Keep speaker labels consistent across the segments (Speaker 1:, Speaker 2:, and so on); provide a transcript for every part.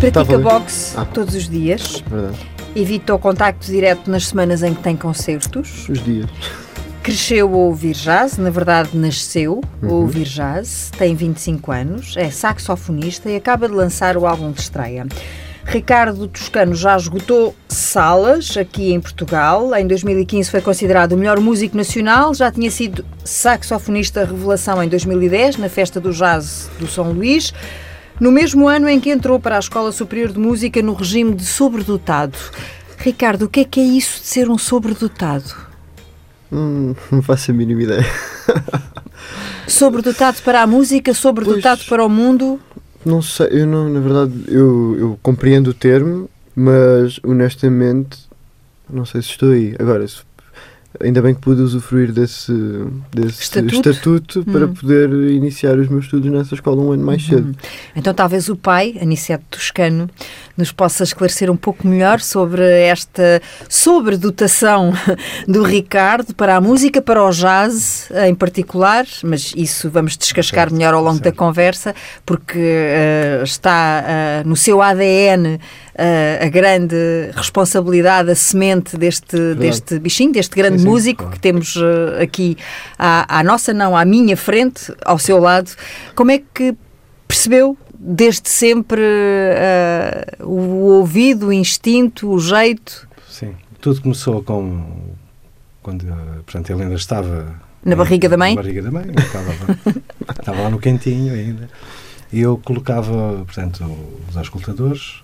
Speaker 1: Pratica
Speaker 2: ali.
Speaker 1: boxe
Speaker 2: Ah.
Speaker 1: todos os dias.
Speaker 2: Verdade.
Speaker 1: Evita o contacto direto nas semanas em que tem concertos.
Speaker 2: Os dias.
Speaker 1: Cresceu a ouvir jazz, na verdade nasceu a
Speaker 2: Uhum.
Speaker 1: ouvir jazz, tem 25 anos, é saxofonista e acaba de lançar o álbum de estreia. Ricardo Toscano já esgotou salas aqui em Portugal. Em 2015 foi considerado o melhor músico nacional. Já tinha sido saxofonista revelação em 2010 na Festa do Jazz do São Luís. No mesmo ano em que entrou para a Escola Superior de Música no regime de sobredotado. Ricardo, o que é que é isso de ser um sobredotado?
Speaker 2: Hum, não faço a mínima ideia.
Speaker 1: Sobredotado para a música, sobredotado
Speaker 2: Pois.
Speaker 1: para o mundo.
Speaker 2: Não sei, eu não, na verdade, eu, eu compreendo o termo, mas honestamente não sei se estou aí. Agora, se- ainda bem que pude usufruir desse, desse
Speaker 1: Estatuto?
Speaker 2: estatuto, para
Speaker 1: Hum.
Speaker 2: poder iniciar os meus estudos nessa escola um ano mais cedo.
Speaker 1: Então, talvez o pai, Aniceto Toscano, nos possa esclarecer um pouco melhor sobre esta sobredotação do Ricardo para a música, para o jazz em particular, mas isso vamos descascar
Speaker 3: Certo,
Speaker 1: melhor ao longo da
Speaker 3: certo.
Speaker 1: conversa, porque eh, está eh, no seu ADN eh, a grande responsabilidade, a semente deste, deste bichinho, deste grande
Speaker 3: Sim,
Speaker 1: músico
Speaker 3: claro.
Speaker 1: que temos eh, aqui à, à nossa, não, à minha frente, ao seu lado. Como é que percebeu desde sempre eh, o ouvido, o instinto, o jeito?
Speaker 3: Sim. Tudo começou com. Quando eh, portanto, ele ainda estava.
Speaker 1: Na barriga da mãe?
Speaker 3: Na barriga da mãe. Estava lá, estava lá no quentinho ainda. E eu colocava, portanto, os auscultadores.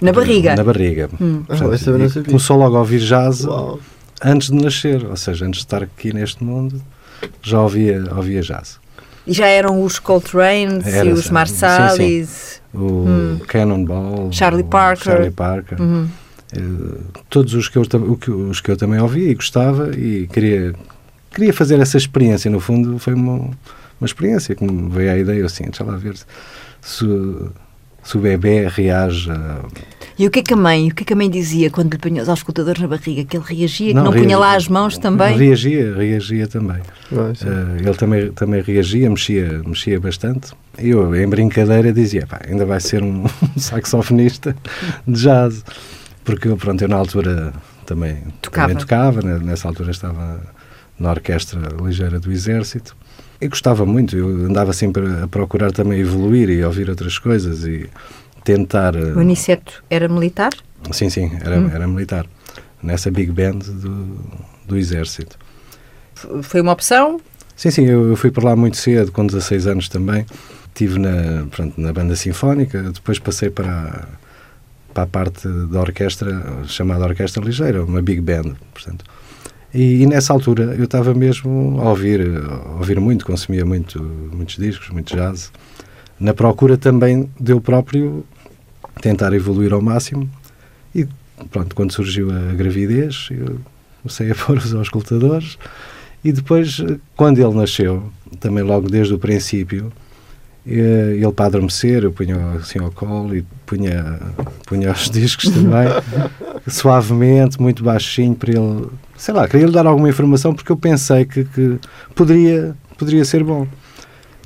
Speaker 1: Na barriga?
Speaker 3: Na barriga.
Speaker 1: Hum.
Speaker 2: Ah,
Speaker 3: e
Speaker 2: sabia.
Speaker 3: começou logo a ouvir jazz
Speaker 2: Uau.
Speaker 3: Antes de nascer, ou seja, antes de estar aqui neste mundo, já ouvia, ouvia jazz.
Speaker 1: E já eram os Coltrane's
Speaker 3: Era,
Speaker 1: e os
Speaker 3: sim.
Speaker 1: Marsalis.
Speaker 3: O
Speaker 1: Hum.
Speaker 3: Cannonball,
Speaker 1: Charlie
Speaker 3: o
Speaker 1: Parker.
Speaker 3: Charlie Parker.
Speaker 1: Uhum.
Speaker 3: Eh, todos os que, eu, os que eu também ouvi e gostava e queria, queria fazer essa experiência. No fundo, foi uma, uma experiência que me veio à ideia assim: deixa lá ver se, se o bebê reage. a-
Speaker 1: E o que é que a mãe, o que é que a mãe dizia quando lhe punha os auscultadores na barriga? Que ele reagia,
Speaker 3: Não,
Speaker 1: que não punha
Speaker 3: reagia.
Speaker 1: lá as mãos também?
Speaker 3: Reagia, reagia também.
Speaker 2: Sim.
Speaker 3: Eh, ele também, também reagia, mexia, mexia bastante. E eu, em brincadeira, dizia: pá, ainda vai ser um saxofonista de jazz. Porque eu, pronto, eu na altura também
Speaker 1: Tocava.
Speaker 3: também tocava né? nessa altura estava na Orquestra Ligeira do Exército. E gostava muito, eu andava sempre a procurar também evoluir e ouvir outras coisas e tentar. eh,
Speaker 1: O Aniceto era militar?
Speaker 3: Sim, sim, era,
Speaker 1: Hum.
Speaker 3: era militar. Nessa big band do, do Exército.
Speaker 1: Foi uma opção?
Speaker 3: Sim, sim, eu, eu fui para lá muito cedo, com 16 anos também. Estive na, pronto, na banda sinfónica, depois passei para, a- para a parte da orquestra, chamada Orquestra Ligeira, uma big band, portanto. E, e nessa altura eu estava mesmo a ouvir, a ouvir muito, consumia muito, muitos discos, muito jazz, na procura também de eu próprio tentar evoluir ao máximo. E pronto, quando surgiu a gravidez, eu comecei a pôr os auscultadores e depois, eh, quando ele nasceu, também logo desde o princípio, eh, ele para adormecer, eu punha assim ao colo e punha, punha os discos também, suavemente, muito baixinho, para ele, sei lá, queria lhe dar alguma informação porque eu pensei que, que poderia, poderia ser bom.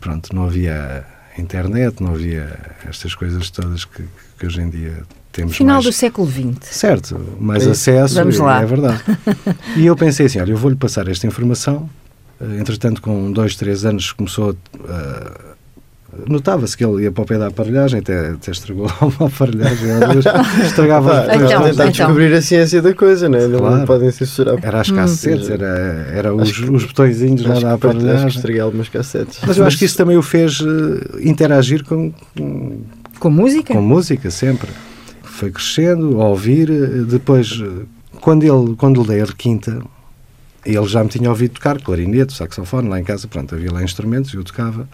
Speaker 3: Pronto, não havia internet, não havia estas coisas todas que, que hoje em dia temos
Speaker 1: Final
Speaker 3: mais...
Speaker 1: do século XX.
Speaker 3: Certo, mais
Speaker 2: É
Speaker 3: acesso,
Speaker 1: Vamos
Speaker 3: é-
Speaker 1: lá.
Speaker 3: é verdade. e eu pensei assim, olha, eu vou-lhe passar esta informação. Eh, Entretanto, com dois, três anos começou a... Notava-se que ele ia para o pé da aparelhagem, até, até estragou uma aparelhagem, estragava os
Speaker 1: Então,
Speaker 2: tentar
Speaker 1: então.
Speaker 2: descobrir a ciência da coisa, né? Não
Speaker 3: Claro.
Speaker 2: podem censurar.
Speaker 3: Era as
Speaker 1: Hum.
Speaker 3: cassetes, era, era os,
Speaker 2: que-
Speaker 3: os botõezinhos lá da
Speaker 2: foi- acho que
Speaker 3: aparelhagem.
Speaker 2: estraguei algumas cassetes.
Speaker 3: Mas eu acho que isso também o fez eh, interagir com, com,
Speaker 1: Com música?
Speaker 3: com música sempre. Foi crescendo, a ouvir. eh, Depois, eh, quando ele, quando lhe dei a requinta, ele já me tinha ouvido tocar clarinete, saxofone, lá em casa, pronto, havia lá instrumentos e eu tocava.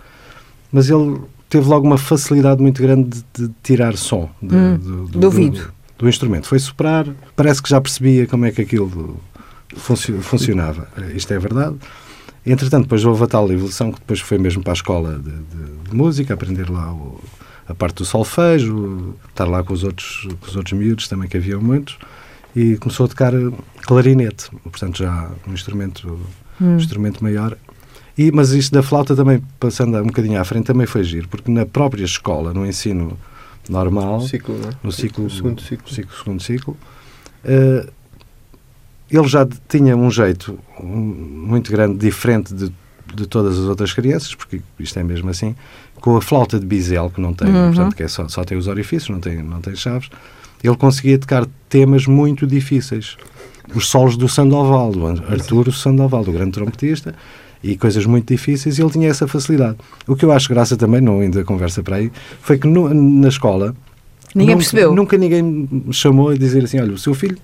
Speaker 3: Mas ele teve logo uma facilidade muito grande de, de tirar som de-
Speaker 1: Hum,
Speaker 3: do,
Speaker 1: do ouvido.
Speaker 3: do instrumento. Foi soprar, parece que já percebia como é que aquilo funcio- funcionava. Isto é verdade. Entretanto, depois houve a tal evolução que depois foi mesmo para a escola de, de- de música, aprender lá o- a parte do solfejo, estar lá com os outros, com os outros miúdos também, que haviam muitos, e começou a tocar clarinete, portanto já um instrumento, um
Speaker 1: Hum.
Speaker 3: instrumento maior. E, mas isto da flauta também, passando um bocadinho à frente, também foi giro, porque na própria escola, no ensino normal,
Speaker 2: Ciclo, é?
Speaker 3: no ciclo,
Speaker 2: segundo ciclo.
Speaker 3: ciclo, segundo ciclo. Eh, ele já tinha um jeito um, muito grande, diferente de, de todas as outras crianças, porque isto é mesmo assim, com a flauta de bisel, que não tem,
Speaker 1: Uhum.
Speaker 3: portanto, que é só, só tem os orifícios, não tem, não tem chaves, ele conseguia tocar temas muito difíceis. Os solos do Sandoval, do Arturo Sandoval, do grande trompetista, e coisas muito difíceis, e ele tinha essa facilidade. O que eu acho graça também, não indo a conversa para aí, foi que no- na escola
Speaker 1: Ninguém
Speaker 3: nunca,
Speaker 1: percebeu.
Speaker 3: Nunca ninguém me chamou a dizer assim: olha, o seu filho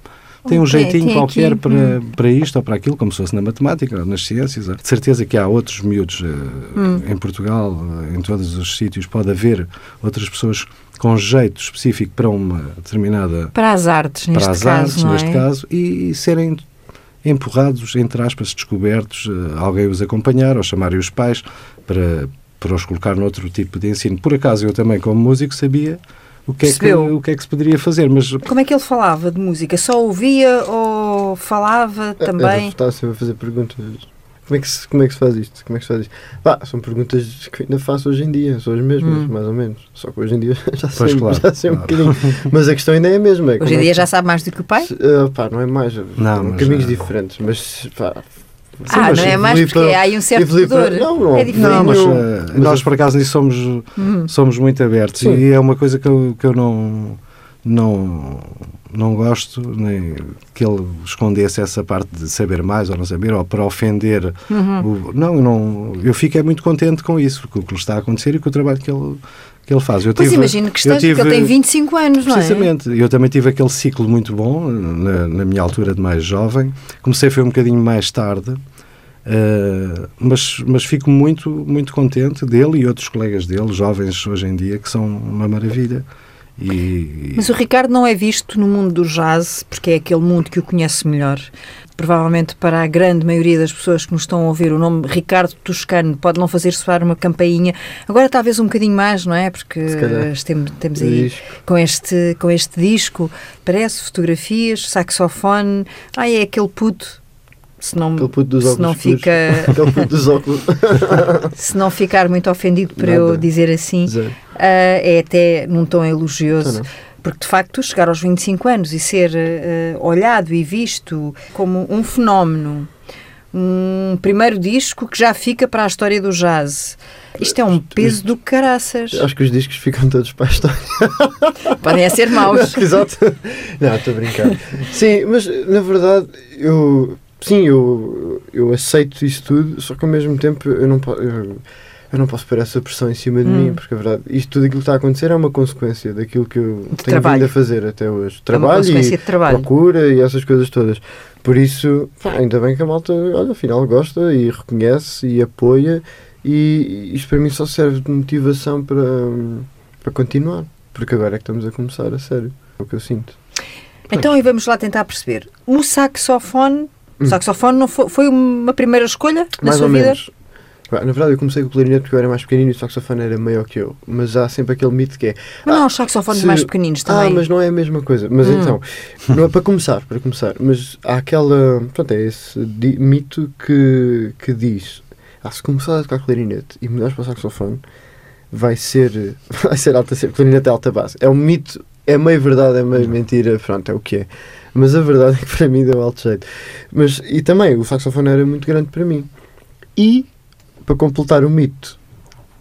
Speaker 3: tem um
Speaker 1: Tem-
Speaker 3: jeitinho
Speaker 1: tem
Speaker 3: qualquer
Speaker 1: aqui,
Speaker 3: para,
Speaker 1: hum.
Speaker 3: para isto ou para aquilo, como se fosse na matemática ou nas ciências. De certeza que há outros miúdos eh,
Speaker 1: Hum.
Speaker 3: em Portugal, eh, em todos os sítios, pode haver outras pessoas com jeito específico para uma determinada.
Speaker 1: Para as artes, neste
Speaker 3: para as
Speaker 1: caso,
Speaker 3: artes,
Speaker 1: não
Speaker 3: neste
Speaker 1: é?
Speaker 3: caso, e, serem empurrados, entre aspas, descobertos, eh, alguém os acompanhar ou chamarem os pais para, para os colocar noutro tipo de ensino. Por acaso, eu também, como músico, sabia o que, é que, o que é que se poderia fazer, mas
Speaker 1: Como é que ele falava de música? Só ouvia ou falava
Speaker 2: Eu
Speaker 1: também?
Speaker 2: estava sempre a fazer perguntas. Como é, que se, como é que se faz isto? Como é que se faz isto? Pá, são perguntas que eu ainda faço hoje em dia, são as mesmas,
Speaker 1: Hum.
Speaker 2: mais ou menos. Só que hoje em dia já
Speaker 3: Pois,
Speaker 2: sei,
Speaker 3: claro,
Speaker 2: já sei um
Speaker 3: claro.
Speaker 2: bocadinho. Mas a questão ainda é a mesma. é
Speaker 1: Hoje em
Speaker 2: é
Speaker 1: dia
Speaker 2: que-
Speaker 1: já sabe mais do que o pai?
Speaker 2: se- ah, pá, não é mais.
Speaker 3: Não,
Speaker 2: caminhos
Speaker 3: ah,
Speaker 2: diferentes, mas pá.
Speaker 1: ah,
Speaker 3: mas
Speaker 1: não é mais porque
Speaker 2: para-
Speaker 1: há aí um certo pudor.
Speaker 2: não, não.
Speaker 1: é diferente.
Speaker 3: Não, mas eh,
Speaker 2: mas
Speaker 3: nós por acaso nisso somos,
Speaker 1: Hum.
Speaker 3: somos muito abertos
Speaker 2: Sim.
Speaker 3: e é uma coisa que eu, que eu não, não, não gosto, nem que ele escondesse essa parte de saber mais ou não saber, ou para ofender.
Speaker 1: Uhum.
Speaker 3: o- não, eu não, eu fico é muito contente com isso, com o que lhe está a acontecer e com o trabalho que ele, que ele faz. Eu
Speaker 1: Pois
Speaker 3: tive-
Speaker 1: imagino que esteja, porque ele
Speaker 3: tive-
Speaker 1: tem 25 anos, não é?
Speaker 3: Precisamente. Eu também tive aquele ciclo muito bom na, na minha altura de mais jovem. Comecei foi um bocadinho mais tarde, eh, mas, mas fico muito, muito contente dele e outros colegas dele, jovens hoje em dia, que são uma maravilha. E,
Speaker 1: Mas o Ricardo não é visto no mundo do jazz, porque é aquele mundo que o conhece melhor. Provavelmente para a grande maioria das pessoas que nos estão a ouvir, o nome Ricardo Toscano pode não fazer soar uma campainha. Agora talvez um bocadinho mais, não é? Porque
Speaker 2: calhar.
Speaker 1: temos, temos aí
Speaker 2: Disco.
Speaker 1: com este, com este disco, parece fotografias, saxofone. Ah, é aquele puto. Se não,
Speaker 2: puto dos
Speaker 1: se
Speaker 2: óculos
Speaker 1: não fica,
Speaker 2: puto dos óculos.
Speaker 1: se não ficar muito ofendido por eu
Speaker 2: Nada.
Speaker 1: dizer assim,
Speaker 2: Zero.
Speaker 1: Ah, é até num tom elogioso.
Speaker 2: Então, não.
Speaker 1: Porque de facto chegar aos 25 anos e ser eh, olhado e visto como um fenómeno, um primeiro disco que já fica para a história do jazz. Isto é um peso do caraças.
Speaker 2: Acho que os discos ficam todos para a história.
Speaker 1: Podem ser maus.
Speaker 2: Exato. Não, estou a brincar. Sim, mas na verdade eu sim, eu, eu aceito isso tudo, só que ao mesmo tempo eu não posso. Eu, não posso pôr essa pressão em cima de
Speaker 1: Hum.
Speaker 2: mim, porque a verdade, isto tudo aquilo que está a acontecer é uma consequência daquilo que eu tenho
Speaker 1: trabalho.
Speaker 2: vindo a fazer até hoje.
Speaker 1: É
Speaker 2: Trabalho
Speaker 1: consequência
Speaker 2: e
Speaker 1: de trabalho.
Speaker 2: procura e essas coisas todas. Por isso, pá, ainda bem que a malta, olha, afinal gosta e reconhece e apoia, e isto para mim só serve de motivação para, para continuar, porque agora é que estamos a começar a sério. É o que eu sinto.
Speaker 1: Então e vamos lá tentar perceber. O saxofone, o
Speaker 2: Hum.
Speaker 1: saxofone não foi, foi uma primeira escolha na
Speaker 2: Mais
Speaker 1: sua
Speaker 2: ou
Speaker 1: vida?
Speaker 2: menos. Na verdade, eu comecei com o clarinete porque eu era mais pequenino e o saxofone era maior que eu. Mas há sempre aquele mito que é.
Speaker 1: Mas não, os saxofones
Speaker 2: se-
Speaker 1: mais pequeninos também.
Speaker 2: Ah, mas não é a mesma coisa. Mas
Speaker 1: Hum.
Speaker 2: então, não é para começar, para começar. Mas há aquela. Pronto, é esse mito que, que diz: ah, se começar a tocar clarinete e mudares para o saxofone, vai ser. Vai ser alta sempre. Clarinete é alta base. É um mito, é meio verdade, é meio mentira. Pronto, é o que é. Mas a verdade é que para mim deu alto jeito. Mas, e também, o saxofone era muito grande para mim. E, para completar o mito,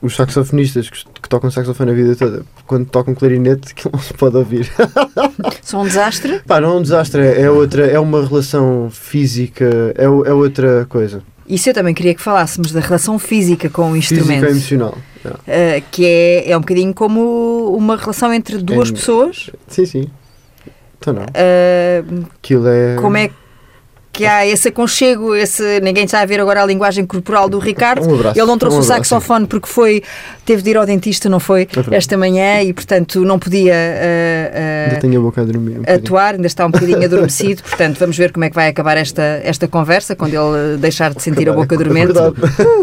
Speaker 2: os saxofonistas que, que tocam saxofone a vida toda, quando tocam clarinete, aquilo não se pode ouvir.
Speaker 1: São um desastre?
Speaker 2: Pá, não é um desastre, é, é outra, é uma relação física, é, é outra coisa.
Speaker 1: Isso eu também queria que falássemos da relação física com o
Speaker 2: Física
Speaker 1: instrumento.
Speaker 2: e emocional.
Speaker 1: Uh, que é, é um bocadinho como uma relação entre duas
Speaker 2: É-
Speaker 1: pessoas.
Speaker 2: Sim, sim. Então não.
Speaker 1: Uh,
Speaker 2: Aquilo é.
Speaker 1: como é que há esse aconchego, esse, ninguém está a ver agora a linguagem corporal do Ricardo.
Speaker 2: Um abraço.
Speaker 1: Ele não trouxe
Speaker 2: um
Speaker 1: o
Speaker 2: abraço.
Speaker 1: saxofone porque foi, teve de ir ao dentista, não foi?
Speaker 2: verdade.
Speaker 1: Esta manhã e, portanto, não podia uh, uh,
Speaker 2: Ainda tenho a boca a dormir. Um
Speaker 1: atuar, ainda está um bocadinho adormecido. Portanto, vamos ver como é que vai acabar esta, esta conversa quando ele deixar de sentir a boca dormente.
Speaker 2: Verdade.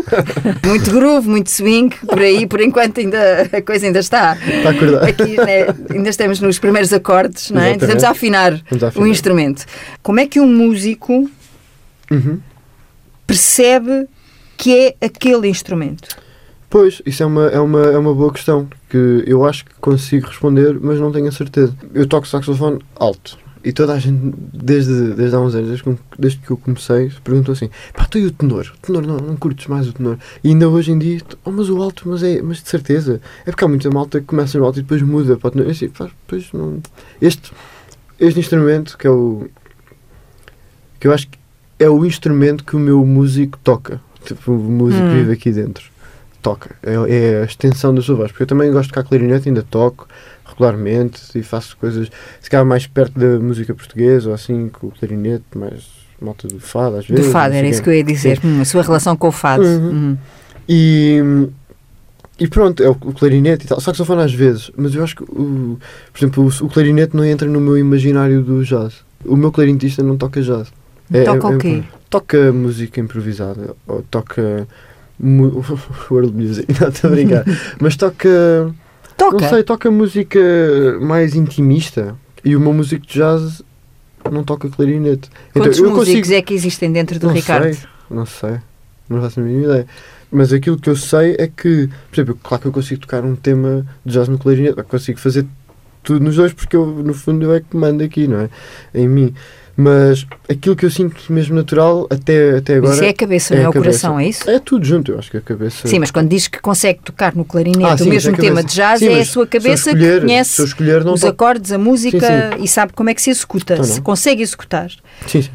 Speaker 1: Muito groove, muito swing, por aí, por enquanto ainda, a coisa ainda está.
Speaker 2: Está acordado.
Speaker 1: Aqui né, ainda estamos nos primeiros acordes, não é? Estamos a afinar
Speaker 2: Vamos a
Speaker 1: o
Speaker 2: afinar.
Speaker 1: instrumento. Como é que um músico
Speaker 2: Uhum.
Speaker 1: percebe que é aquele instrumento?
Speaker 2: Pois, isso é uma, é, uma, é uma boa questão que eu acho que consigo responder, mas não tenho a certeza. Eu toco saxofone alto e toda a gente, desde, desde há uns anos, desde que, desde que eu comecei, perguntou assim: pá, tu e o tenor? O tenor não, não curtes mais o tenor? E ainda hoje em dia, oh, mas o alto, mas é, mas de certeza. É porque há muita malta que começa no alto e depois muda para o tenor. E assim, pá, depois não. Este, este instrumento, que é o. que eu acho que é o instrumento que o meu músico toca. Tipo, o músico
Speaker 1: Hum.
Speaker 2: vive aqui dentro. Toca. É, é a extensão da sua voz. Porque eu também gosto de tocar clarinete, ainda toco regularmente e faço coisas, se calhar mais perto da música portuguesa ou assim, com o clarinete, mais malta do fado às
Speaker 1: Do
Speaker 2: vezes.
Speaker 1: fado,
Speaker 2: não sei
Speaker 1: era isso que eu ia dizer. Hum, a sua relação com o fado.
Speaker 2: Uhum.
Speaker 1: Hum.
Speaker 2: E, e pronto, é o, o clarinete e tal. Saxofone às vezes, mas eu acho que, o, por exemplo, o, o clarinete não entra no meu imaginário do jazz. O meu clarinetista não toca jazz. É-
Speaker 1: Toca
Speaker 2: é-
Speaker 1: o
Speaker 2: é-
Speaker 1: quê?
Speaker 2: Toca música improvisada, ou toca world music, não estou a brincar, mas toca,
Speaker 1: Toca.
Speaker 2: não sei, toca música mais intimista e o meu músico de jazz não toca clarinete.
Speaker 1: Quantos músicos é que existem dentro do
Speaker 2: não
Speaker 1: Ricardo?
Speaker 2: Sei, não sei, não faço a mínima ideia. Mas aquilo que eu sei é que, por exemplo, claro que eu consigo tocar um tema de jazz no clarinete, eu consigo fazer tudo nos dois porque eu, no fundo eu é que mando aqui, não é? Em mim. Mas aquilo que eu sinto mesmo natural até, até agora
Speaker 1: Isso é a cabeça,
Speaker 2: é
Speaker 1: não é o coração, é isso?
Speaker 2: é tudo junto, eu acho que a cabeça.
Speaker 1: Sim, mas quando diz que consegue tocar no clarinete
Speaker 2: Ah,
Speaker 1: o
Speaker 2: sim,
Speaker 1: mesmo
Speaker 2: é
Speaker 1: tema de jazz,
Speaker 2: Sim,
Speaker 1: é a sua cabeça
Speaker 2: escolher-
Speaker 1: que conhece
Speaker 2: escolher,
Speaker 1: os
Speaker 2: toco.
Speaker 1: acordes, a música
Speaker 2: Sim,
Speaker 1: e sabe como é que se executa.
Speaker 2: Então
Speaker 1: se consegue executar,
Speaker 2: Sim, sim.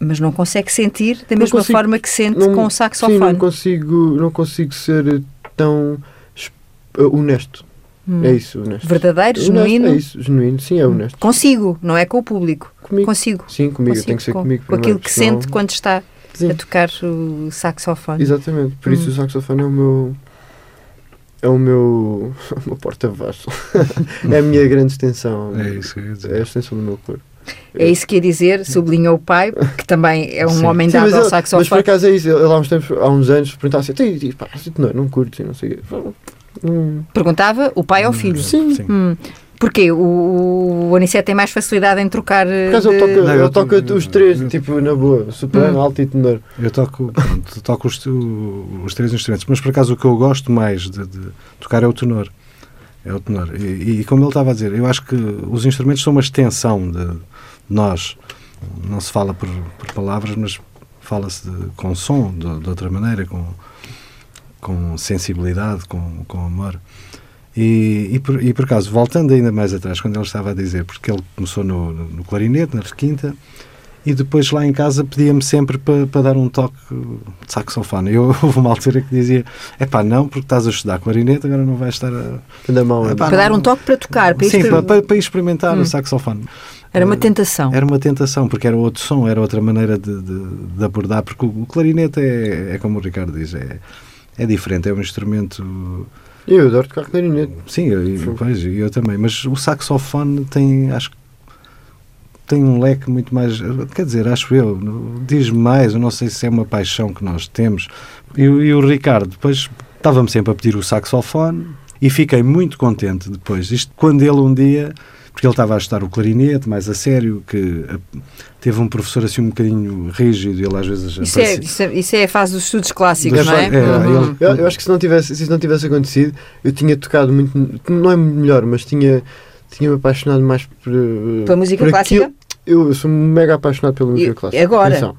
Speaker 1: mas não consegue sentir da
Speaker 2: Não
Speaker 1: mesma
Speaker 2: consigo-
Speaker 1: forma que sente
Speaker 2: Não-
Speaker 1: com o
Speaker 2: Sim,
Speaker 1: saxofone.
Speaker 2: não consigo, não consigo ser tão es- honesto.
Speaker 1: Hum.
Speaker 2: É isso, honesto.
Speaker 1: Verdadeiro,
Speaker 2: Honesto,
Speaker 1: genuíno.
Speaker 2: É isso, genuíno. Sim, é honesto.
Speaker 1: Consigo, não é com o público.
Speaker 2: Comigo.
Speaker 1: Consigo.
Speaker 2: Sim, comigo.
Speaker 1: Consigo
Speaker 2: Tem que ser
Speaker 1: com,
Speaker 2: comigo
Speaker 1: com
Speaker 2: primeiro,
Speaker 1: aquilo que
Speaker 2: senão-
Speaker 1: sente quando está
Speaker 2: Sim.
Speaker 1: a tocar o saxofone.
Speaker 2: Exatamente. Por isso
Speaker 1: Hum.
Speaker 2: o saxofone é o meu. É o meu. o meu porta-voz. é a minha grande extensão.
Speaker 3: É isso que eu ia
Speaker 2: É a
Speaker 3: dizer.
Speaker 2: extensão do meu corpo.
Speaker 1: É isso que ia dizer, sublinhou o pai, que também é um
Speaker 3: Sim.
Speaker 1: homem
Speaker 2: Sim,
Speaker 1: dado
Speaker 2: mas,
Speaker 1: ao
Speaker 2: ele- mas por
Speaker 1: saxofone.
Speaker 2: acaso é isso. Ele há uns, tempos, há uns anos perguntava assim: "Tem- tem- pá, não, não curto, não sei o quê." Hum,
Speaker 1: Perguntava o pai ao filho.
Speaker 2: Sim.
Speaker 1: Hum. Porquê? O, o Anicete tem mais facilidade em trocar. eh,
Speaker 2: Por acaso
Speaker 1: de-
Speaker 2: toca,
Speaker 3: Não,
Speaker 2: ele
Speaker 3: eu
Speaker 2: toca
Speaker 3: tô-
Speaker 2: os três,
Speaker 3: eu-
Speaker 2: tipo, na boa, soprano,
Speaker 1: Hum.
Speaker 2: alto e tenor.
Speaker 3: Eu toco, pronto, toco os, os três instrumentos, mas por acaso o que eu gosto mais de, de tocar é o tenor. É o tenor. E, e como ele estava a dizer, eu acho que os instrumentos são uma extensão de nós. Não se fala por, por palavras, mas fala-se com som, de, de outra maneira, com, com sensibilidade, com, com amor. E, e, por, e por acaso, voltando ainda mais atrás, quando ele estava a dizer, porque ele começou no, no, no clarinete, na requinta, e depois lá em casa pedia-me sempre para para dar um toque de saxofone. Eu houve uma altura que dizia: é pá, não, porque estás a estudar clarinete, agora não vais estar a.
Speaker 2: Da mão.
Speaker 3: Epá,
Speaker 1: Para dar um toque para tocar. Para
Speaker 3: Sim,
Speaker 1: exper-
Speaker 3: para, para, para experimentar
Speaker 1: Hum.
Speaker 3: o saxofone.
Speaker 1: Era uma
Speaker 3: Eh,
Speaker 1: tentação.
Speaker 3: Era uma tentação, porque era outro som, era outra maneira de, de, de abordar, porque o, o clarinete é, é como o Ricardo diz, é, é diferente, é um instrumento.
Speaker 2: Eu adoro tocar clarinete.
Speaker 3: Sim, eu, pois, eu também, mas o saxofone tem, acho que tem um leque muito mais, quer dizer, acho eu, diz mais, eu não sei se é uma paixão que nós temos. E, e o Ricardo, depois estava-me sempre a pedir o saxofone e fiquei muito contente depois. Isto quando ele um dia, porque ele estava a estudar o clarinete mais a sério, que eh, teve um professor assim um bocadinho rígido e ele às vezes
Speaker 1: Isso é,
Speaker 3: aparecia-
Speaker 1: isso, é, isso é a fase dos estudos clássicos,
Speaker 3: Dos-
Speaker 1: não é?
Speaker 3: é,
Speaker 1: Uhum.
Speaker 3: ele-
Speaker 2: Eu, eu acho que se não, tivesse, se isso não tivesse acontecido, eu tinha tocado muito. Não é melhor, mas tinha. Tinha-me apaixonado mais por. eh,
Speaker 1: Pela música
Speaker 2: por
Speaker 1: clássica?
Speaker 2: aquilo- Eu, eu sou mega apaixonado pela música
Speaker 1: E-
Speaker 2: clássica.
Speaker 1: agora?
Speaker 2: Atenção.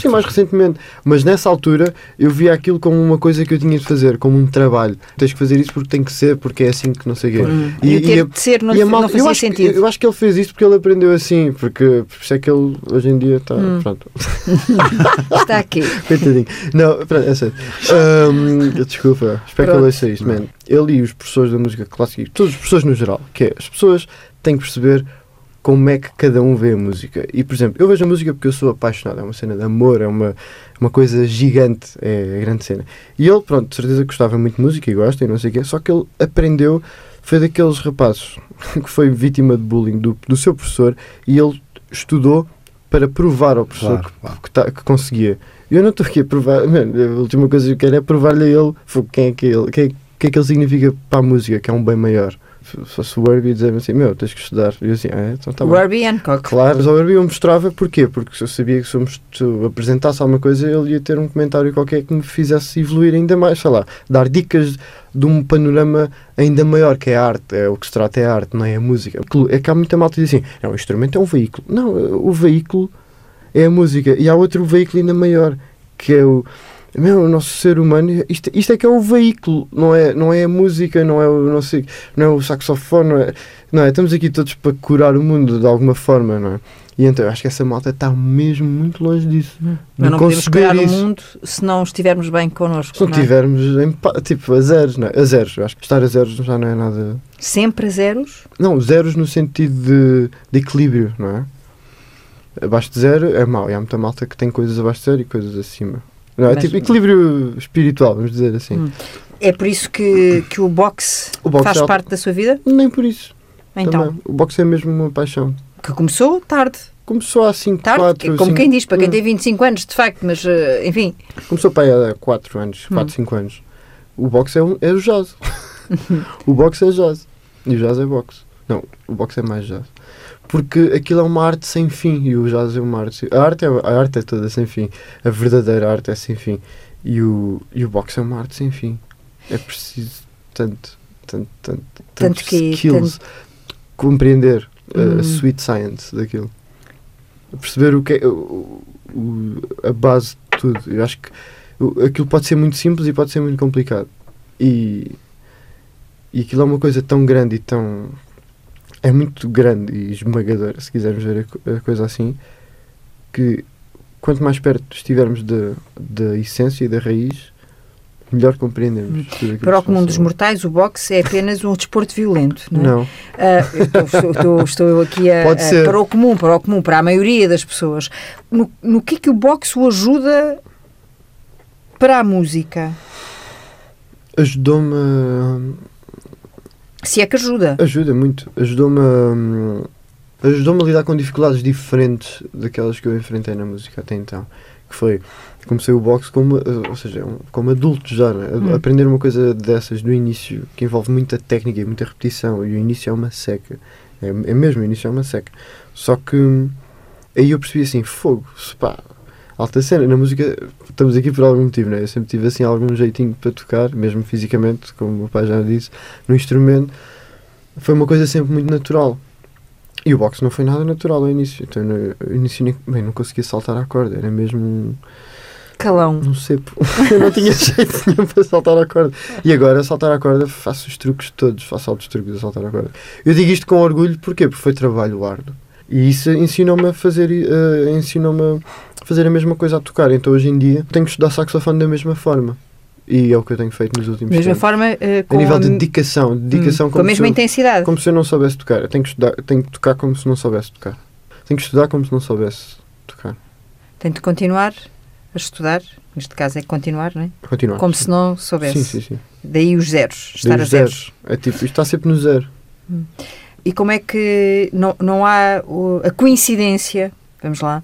Speaker 2: Sim, mais recentemente. Mas nessa altura eu via aquilo como uma coisa que eu tinha de fazer, como um trabalho. Tens que fazer isso porque tem que ser, porque é assim que não sei o quê.
Speaker 1: Hum.
Speaker 2: E-
Speaker 1: E, ter
Speaker 2: e
Speaker 1: de ser não,
Speaker 2: E a
Speaker 1: não fazia
Speaker 2: eu acho, que-
Speaker 1: sentido.
Speaker 2: eu acho que ele fez isto porque ele aprendeu assim, porque por isso é que ele hoje em dia está.
Speaker 1: Hum.
Speaker 2: Pronto,
Speaker 1: Está aqui.
Speaker 2: coitadinho. Não, pronto, é sério. Ahm, desculpa, espero que
Speaker 1: Pronto.
Speaker 2: ele ouça isto, man. Ele e os professores da música clássica, todos os professores no geral, que é, as pessoas têm que perceber como é que cada um vê a música. E, por exemplo, eu vejo a música porque eu sou apaixonado, é uma cena de amor, é uma, uma coisa gigante, é a grande cena. E ele, pronto, de certeza gostava muito de música e gosta e não sei o quê, só que ele aprendeu, foi daqueles rapazes que foi vítima de bullying do, do seu professor e ele estudou para provar ao professor
Speaker 3: Claro,
Speaker 2: que,
Speaker 3: claro.
Speaker 2: que, tá- que conseguia. Eu não estou aqui a provar, mano, a última coisa que eu quero é provar-lhe a ele quem é que ele, quem, o que é que ele significa para a música, que é um bem maior. Se fosse o Herbie dizer-me assim, meu, tens que estudar. E eu assim, ah, então tá
Speaker 1: o
Speaker 2: bem.
Speaker 1: Herbie Hancock.
Speaker 2: Claro, mas ao Herbie eu mostrava porquê? Porque eu sabia que se eu, most- se eu apresentasse alguma coisa, ele ia ter um comentário qualquer que me fizesse evoluir ainda mais, sei lá, dar dicas de um panorama ainda maior, que é a arte, é o que se trata é a arte, não é a música. É que há muita malta que diz assim, não, o instrumento é um veículo. Não, o veículo é a música. E há outro veículo ainda maior, que é o... Meu, o nosso ser humano, isto, isto é que é o veículo, não é, não é a música, não é o, não sei, não é o saxofone, não é, não é? Estamos aqui todos para curar o mundo de alguma forma, não é? E então eu acho que essa malta está mesmo muito longe disso.
Speaker 1: Mas
Speaker 2: de
Speaker 1: não podemos
Speaker 2: conceber
Speaker 1: criar o
Speaker 2: isso.
Speaker 1: mundo se não estivermos bem connosco.
Speaker 2: Se não
Speaker 1: não é?
Speaker 2: tipo a zeros, não é? A zeros, eu acho que estar a zeros já não é nada.
Speaker 1: Sempre a zeros?
Speaker 2: Não, zeros no sentido de, de equilíbrio, não é? Abaixo de zero é mau, e há muita malta que tem coisas abaixo de zero e coisas acima. Não, é
Speaker 1: Mas-
Speaker 2: tipo equilíbrio espiritual, vamos dizer assim.
Speaker 1: Hum. É por isso que, que o boxe,
Speaker 2: O boxe
Speaker 1: faz
Speaker 2: é-
Speaker 1: parte da sua vida?
Speaker 2: Nem por isso.
Speaker 1: Então,
Speaker 2: também. O boxe é mesmo uma paixão.
Speaker 1: que começou tarde.
Speaker 2: Começou há 5,
Speaker 1: Tarde,
Speaker 2: 4,
Speaker 1: como quem diz, para quem
Speaker 2: Hum.
Speaker 1: tem 25 anos, de facto, mas eh, enfim.
Speaker 2: Começou para aí há 4 anos, 4,
Speaker 1: Hum.
Speaker 2: 5 anos. O boxe é, um, é o jazz. o boxe é jazz. E o jazz é boxe. Não, o boxe é mais jazz. Porque aquilo é uma arte sem fim e o jazz é uma arte. A arte é, a arte é toda sem fim. A verdadeira arte é sem fim. E o, e o boxe é uma arte sem fim. É preciso tanto, tanto, tanto,
Speaker 1: Tanto quê?
Speaker 2: skills. Compreender a-
Speaker 1: Hum.
Speaker 2: a sweet science daquilo. Perceber o que é o- o- a base de tudo. Eu acho que aquilo pode ser muito simples e pode ser muito complicado. E, e aquilo é uma coisa tão grande e tão. É muito grande e esmagadora, se quisermos ver a co- a, coisa assim, que quanto mais perto estivermos da, essência e da raiz, melhor compreendemos. aquilo
Speaker 1: Para o comum dos mortais, o boxe é apenas um desporto violento. Não, é?
Speaker 2: Não,
Speaker 1: eu estou, estou- estou- aqui a,
Speaker 2: Pode
Speaker 1: a-
Speaker 2: ser.
Speaker 1: para o comum, para o comum, para a maioria das pessoas. No, no que é que o boxe o ajuda para a música?
Speaker 2: ajudou-me a.
Speaker 1: Se é que ajuda.
Speaker 2: Ajuda muito. Ajudou-me a, ajudou-me a lidar com dificuldades diferentes daquelas que eu enfrentei na música até então. Que foi, comecei o boxe como, eh, ou seja, como adulto já, né?
Speaker 1: Hum.
Speaker 2: aprender uma coisa dessas no início, que envolve muita técnica e muita repetição, e o início é uma seca. É, é mesmo, o início é uma seca. Só que hum, aí eu percebi assim, fogo, se pá, alta cena. Na música estamos aqui por algum motivo, né? Eu sempre tive assim algum jeitinho para tocar, mesmo fisicamente, como o meu pai já disse, no instrumento. Foi uma coisa sempre muito natural. E o boxe não foi nada natural ao início. Então, no início nem, bem, não conseguia saltar à corda, era mesmo um,
Speaker 1: Calão.
Speaker 2: um cepo. eu não tinha jeito nenhum para saltar à corda. E agora, a saltar à corda, faço os truques todos, faço altos truques a saltar à corda. Eu digo isto com orgulho, porquê? Porque foi trabalho árduo. E isso ensinou-me a fazer, eh, ensinou-me a fazer a mesma coisa a tocar. Então hoje em dia tenho que estudar saxofone da mesma forma. E é o que eu tenho feito nos últimos
Speaker 1: mesma
Speaker 2: tempos.
Speaker 1: forma, eh, com
Speaker 2: a nível de dedicação, de dedicação
Speaker 1: Hum, com a mesma
Speaker 2: eu,
Speaker 1: intensidade.
Speaker 2: como se eu não soubesse tocar. Eu tenho que estudar, tenho que tocar como se não soubesse tocar. Tenho que estudar como se não soubesse tocar.
Speaker 1: Tem de continuar a estudar. Neste caso é continuar, não é?
Speaker 2: Continuar.
Speaker 1: Como se não soubesse.
Speaker 2: Sim, sim, sim.
Speaker 1: Daí os zeros. Estar
Speaker 2: Daí
Speaker 1: a
Speaker 2: os
Speaker 1: zeros.
Speaker 2: É tipo, isto está sempre no zero.
Speaker 1: E como é que não, não há a coincidência, vamos lá,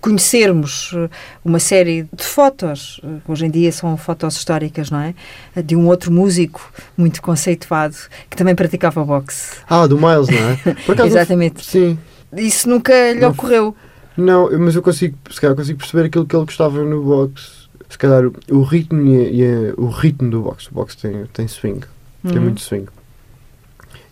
Speaker 1: conhecermos eh, uma série de fotos, eh, hoje em dia são fotos históricas, não é? De um outro músico muito conceituado que também praticava boxe.
Speaker 2: Ah, do Miles, não é? Por acaso,
Speaker 1: Exatamente.
Speaker 2: Sim.
Speaker 1: Isso nunca lhe
Speaker 2: Não.
Speaker 1: ocorreu.
Speaker 2: Não, mas eu consigo, se calhar consigo perceber aquilo que ele gostava no boxe. Se calhar o, ritmo e, a- e a- o ritmo do boxe. O boxe tem, tem swing. Tem
Speaker 1: Uhum.
Speaker 2: muito swing.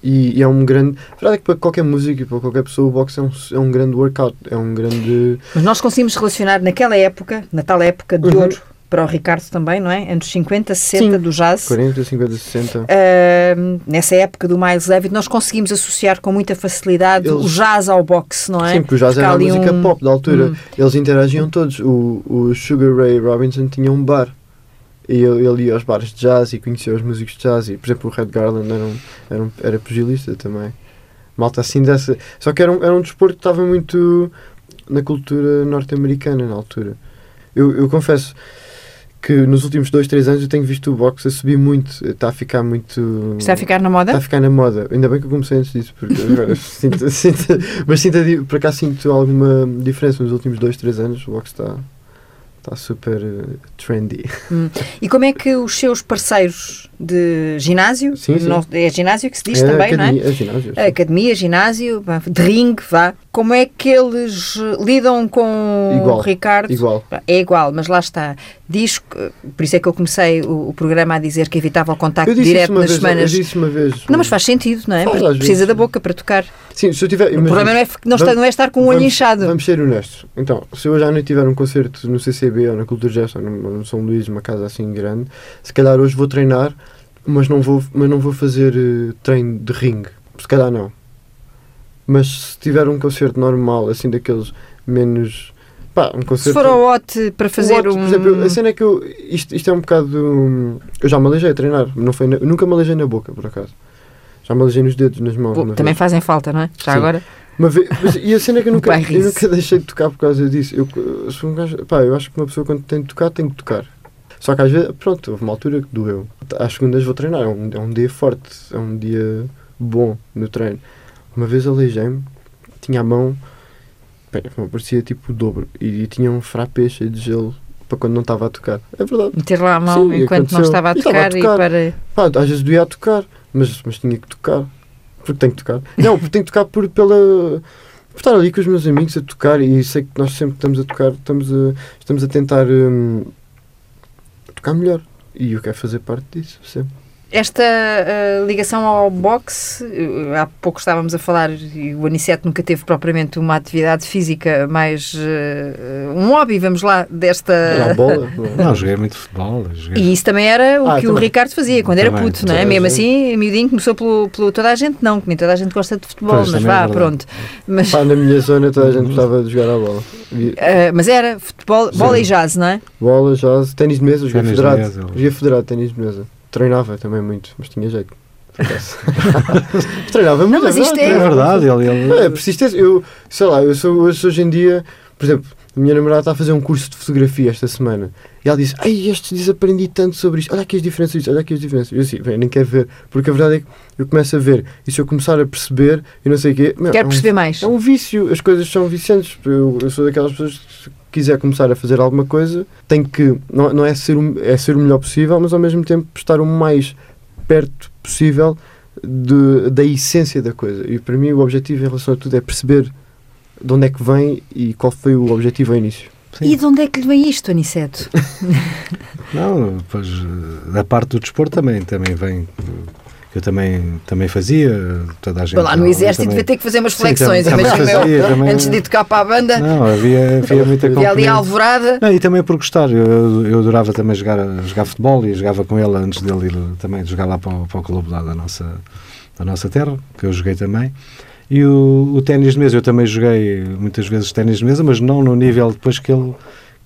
Speaker 2: E, e é um grande. A verdade é que para qualquer músico e para qualquer pessoa o boxe é um, é um grande workout. É um grande.
Speaker 1: Mas nós conseguimos relacionar naquela época, na tal época de
Speaker 2: Uhum.
Speaker 1: ouro, para o Ricardo também, não é? Anos 50, 60
Speaker 2: Sim.
Speaker 1: do jazz.
Speaker 2: 40, 50, 60.
Speaker 1: Ahm, nessa época do Miles Davis, nós conseguimos associar com muita facilidade o
Speaker 2: Eles-
Speaker 1: jazz ao boxe, não é?
Speaker 2: Sim, porque o jazz
Speaker 1: Porque
Speaker 2: era a música
Speaker 1: um-
Speaker 2: pop da altura.
Speaker 1: Hum.
Speaker 2: Eles interagiam todos. O, o Sugar Ray Robinson tinha um bar. E ele, ele ia aos bares de jazz e conhecia os músicos de jazz. E, por exemplo, o Red Garland era, um, era, um, era pugilista também. Malta assim dessa. Só que era um, era um desporto que estava muito na cultura norte-americana na altura. Eu, eu confesso que nos últimos dois, três anos eu tenho visto o boxe a subir muito. Está a ficar muito.
Speaker 1: Está a ficar na moda?
Speaker 2: Está a ficar na moda. Ainda bem que eu comecei antes disso, porque agora sinto, sinto- mas sinto, por acaso sinto alguma diferença nos últimos dois, três anos. O boxe está, Está super uh, trendy.
Speaker 1: Hum. E como é que os seus parceiros de ginásio,
Speaker 2: Sim, sim.
Speaker 1: não- é ginásio que se diz
Speaker 2: é
Speaker 1: também, não é?
Speaker 2: academia, é ginásio.
Speaker 1: Academia, ginásio, de ringue, vá. Como é que eles eh, lidam com
Speaker 2: Igual,
Speaker 1: o Ricardo?
Speaker 2: Igual.
Speaker 1: É igual, mas lá está. Diz, que- por isso é que eu comecei o, o programa a dizer que evitava o contacto direto nas
Speaker 2: vez.
Speaker 1: semanas.
Speaker 2: Eu disse uma vez.
Speaker 1: Não, mas faz sentido, não é? Precisa
Speaker 2: vezes.
Speaker 1: da boca para tocar.
Speaker 2: Sim, se eu tiver.
Speaker 1: O problema não é, não, está, não é estar com o olho
Speaker 2: vamos,
Speaker 1: inchado.
Speaker 2: Vamos ser honestos. Então, se eu já não tiver um concerto no CCB ou na Cultura Jazz ou no, no São Luís, uma casa assim grande, se calhar hoje vou treinar, mas não vou, mas não vou fazer eh, treino de ringue. Se calhar não. Mas se tiver um concerto normal, assim daqueles menos. Pá, um
Speaker 1: Se
Speaker 2: concerto.
Speaker 1: for ao OT para fazer um.
Speaker 2: Por exemplo, a cena é que eu. Isto, isto é um bocado. Eu já me aleijei a treinar. Não foi na- nunca me aleijei na boca, por acaso. Já me aleijei nos dedos, nas mãos.
Speaker 1: Pô, também
Speaker 2: vez.
Speaker 1: fazem falta, não é? Já
Speaker 2: Sim.
Speaker 1: agora.
Speaker 2: Uma vez, mas, e a cena é que eu nunca, eu nunca deixei de tocar por causa disso. Eu, eu sou um gajo, pá, eu acho que uma pessoa quando tem de tocar, tem que tocar. Só que às vezes, pronto, houve uma altura que doeu. Às segundas vou treinar, é um, é um dia forte, é um dia bom no treino. Uma vez aleijei-me, tinha a mão, bem, parecia tipo o dobro, e, tinha um frappé cheio de gelo para quando não estava a tocar. É verdade.
Speaker 1: Meter lá a mão
Speaker 2: Sim,
Speaker 1: enquanto não estava a
Speaker 2: E estava a
Speaker 1: tocar e
Speaker 2: tocar.
Speaker 1: para.
Speaker 2: Pá, às vezes doía a tocar, mas, mas tinha que tocar. Porque tenho que tocar. Não, porque tenho que tocar por, pela. Por estar ali com os meus amigos a tocar e sei que nós sempre que estamos a tocar, estamos a, estamos a tentar hum, tocar melhor. E eu quero fazer parte disso, sempre.
Speaker 1: Esta ah, ligação ao boxe, eh, há pouco estávamos a falar, e o Aniceto nunca teve propriamente uma atividade física mais. eh, um hobby, vamos lá, desta.
Speaker 2: Era a bola.
Speaker 3: Não, joguei muito futebol. Joguei...
Speaker 1: E isso também era o
Speaker 2: Ah,
Speaker 1: que o
Speaker 2: também.
Speaker 1: Ricardo fazia quando era
Speaker 3: Também,
Speaker 1: puto, não é? Mesmo assim, miudinho começou pelo, pelo. Toda a gente não, que nem toda a gente gosta de futebol,
Speaker 3: Pois,
Speaker 1: mas
Speaker 3: é
Speaker 1: vá,
Speaker 3: verdade.
Speaker 1: pronto. Mas,
Speaker 2: Pá, na minha zona toda a gente gostava de jogar a bola.
Speaker 1: Mas era futebol, bola
Speaker 3: Sim.
Speaker 1: e jazz, não é?
Speaker 2: Bola, jazz, ténis de mesa, joguei
Speaker 3: Ténis de
Speaker 2: federado. Joguei federado, ténis de mesa. Treinava também muito, mas tinha jeito. Treinava muito,
Speaker 1: mas isto
Speaker 3: É verdade, ele, ele-
Speaker 2: É, persistência. Eu, sei lá, eu sou hoje, hoje em dia, por exemplo, a minha namorada está a fazer um curso de fotografia esta semana e ela disse: Ai, estes dias aprendi tanto sobre isto, olha aqui as diferenças disto, olha aqui as diferenças. Eu assim, bem, nem quero ver, porque a verdade é que eu começo a ver e se eu começar a perceber e não sei o quê,
Speaker 1: Quero
Speaker 2: é um-
Speaker 1: perceber mais.
Speaker 2: é um vício, as coisas são viciantes. Eu, eu sou daquelas pessoas que quiser começar a fazer alguma coisa, tem que, não, não é, ser o, é ser o melhor possível, mas ao mesmo tempo estar o mais perto possível de, da essência da coisa. E para mim o objetivo em relação a tudo é perceber de onde é que vem e qual foi o objetivo ao início.
Speaker 1: E de onde é que lhe vem isto, Aniceto?
Speaker 3: Não, pois eh, da parte do desporto também, também vem. Eh, Eu também, também fazia, toda a gente.
Speaker 1: Lá no exército
Speaker 3: também-
Speaker 1: devia ter que fazer umas
Speaker 3: Sim,
Speaker 1: flexões,
Speaker 3: também- também
Speaker 1: eu.
Speaker 3: fazia, também-
Speaker 1: Antes de tocar para a banda,
Speaker 3: Não, havia, havia muita
Speaker 1: e ali a
Speaker 3: componente.
Speaker 1: alvorada.
Speaker 3: Não, e também por gostar, eu, eu adorava também jogar, jogar futebol e jogava com ele antes dele ir também jogar lá para o, para o clube lá da nossa, da nossa terra, que eu joguei também. E o, o ténis de mesa, eu também joguei muitas vezes ténis de mesa, mas não no nível depois que ele,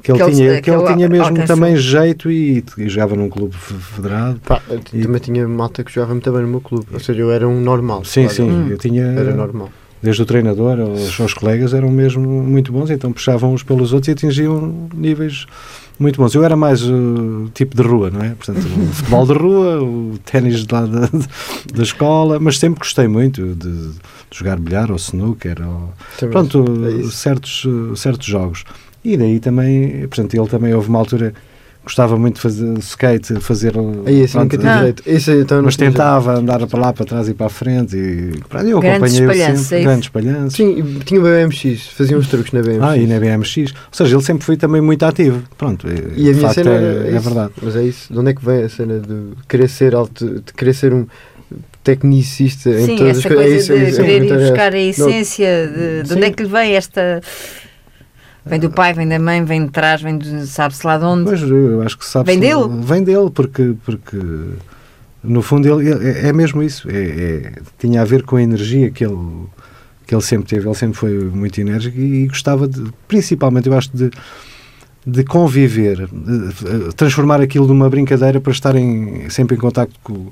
Speaker 3: que ele tinha, que
Speaker 1: que
Speaker 3: ele tinha mesmo
Speaker 1: alcançou.
Speaker 3: também jeito e, e jogava num clube fe- federado.
Speaker 2: Pá,
Speaker 3: E-
Speaker 2: também tinha malta que jogava muito bem no meu clube, ou seja, eu era um normal.
Speaker 3: Sim,
Speaker 2: quase.
Speaker 3: sim,
Speaker 1: Hum.
Speaker 3: eu tinha,
Speaker 2: Era normal.
Speaker 3: desde o treinador aos, aos colegas, eram mesmo muito bons, então puxavam uns pelos outros e atingiam níveis muito bons. Eu era mais uh, tipo de rua, não é? Portanto, o futebol de rua, o ténis lá da, da escola, mas sempre gostei muito de, de jogar bilhar ou snooker, ou,
Speaker 2: Também.
Speaker 3: pronto,
Speaker 2: é
Speaker 3: certos, certos jogos. E daí também, portanto, ele também houve uma altura gostava muito de fazer skate, fazer.
Speaker 2: Aí esse
Speaker 3: pronto,
Speaker 2: nunca tive. Esse aí, então, não
Speaker 3: mas
Speaker 2: jeito.
Speaker 3: tentava andar para lá, para trás e para a frente. E, pronto, eu
Speaker 1: Grandes
Speaker 3: acompanhei sempre.
Speaker 1: é isso?
Speaker 3: Grandes espalhanços.
Speaker 2: Sim, tinha o BMX, fazia uns truques na BMX.
Speaker 3: Ah, e na BMX. Ou seja, ele sempre foi também muito ativo. Pronto, é-
Speaker 2: E a minha cena
Speaker 3: é, é
Speaker 2: isso.
Speaker 3: verdade.
Speaker 2: Mas é isso. De onde é que vem a cena de querer ser alto, de querer ser um tecnicista em
Speaker 1: Sim,
Speaker 2: todas
Speaker 1: essa
Speaker 2: as coisas?
Speaker 1: coisa
Speaker 2: É isso, é
Speaker 1: de
Speaker 2: isso, é
Speaker 1: querer ir buscar a essência, de, de onde é que lhe vem esta. Vem do pai, vem da mãe, vem de trás, vem de sabe-se lá de onde.
Speaker 3: Pois, eu acho que sabe
Speaker 1: Vem dele?
Speaker 3: Vem dele, porque, porque no fundo ele, é, é mesmo isso. É, é- tinha a ver com a energia que ele, que ele sempre teve. Ele sempre foi muito enérgico e, gostava de, principalmente, eu acho, de, de conviver, de, transformar aquilo numa brincadeira para estarem sempre em contacto com,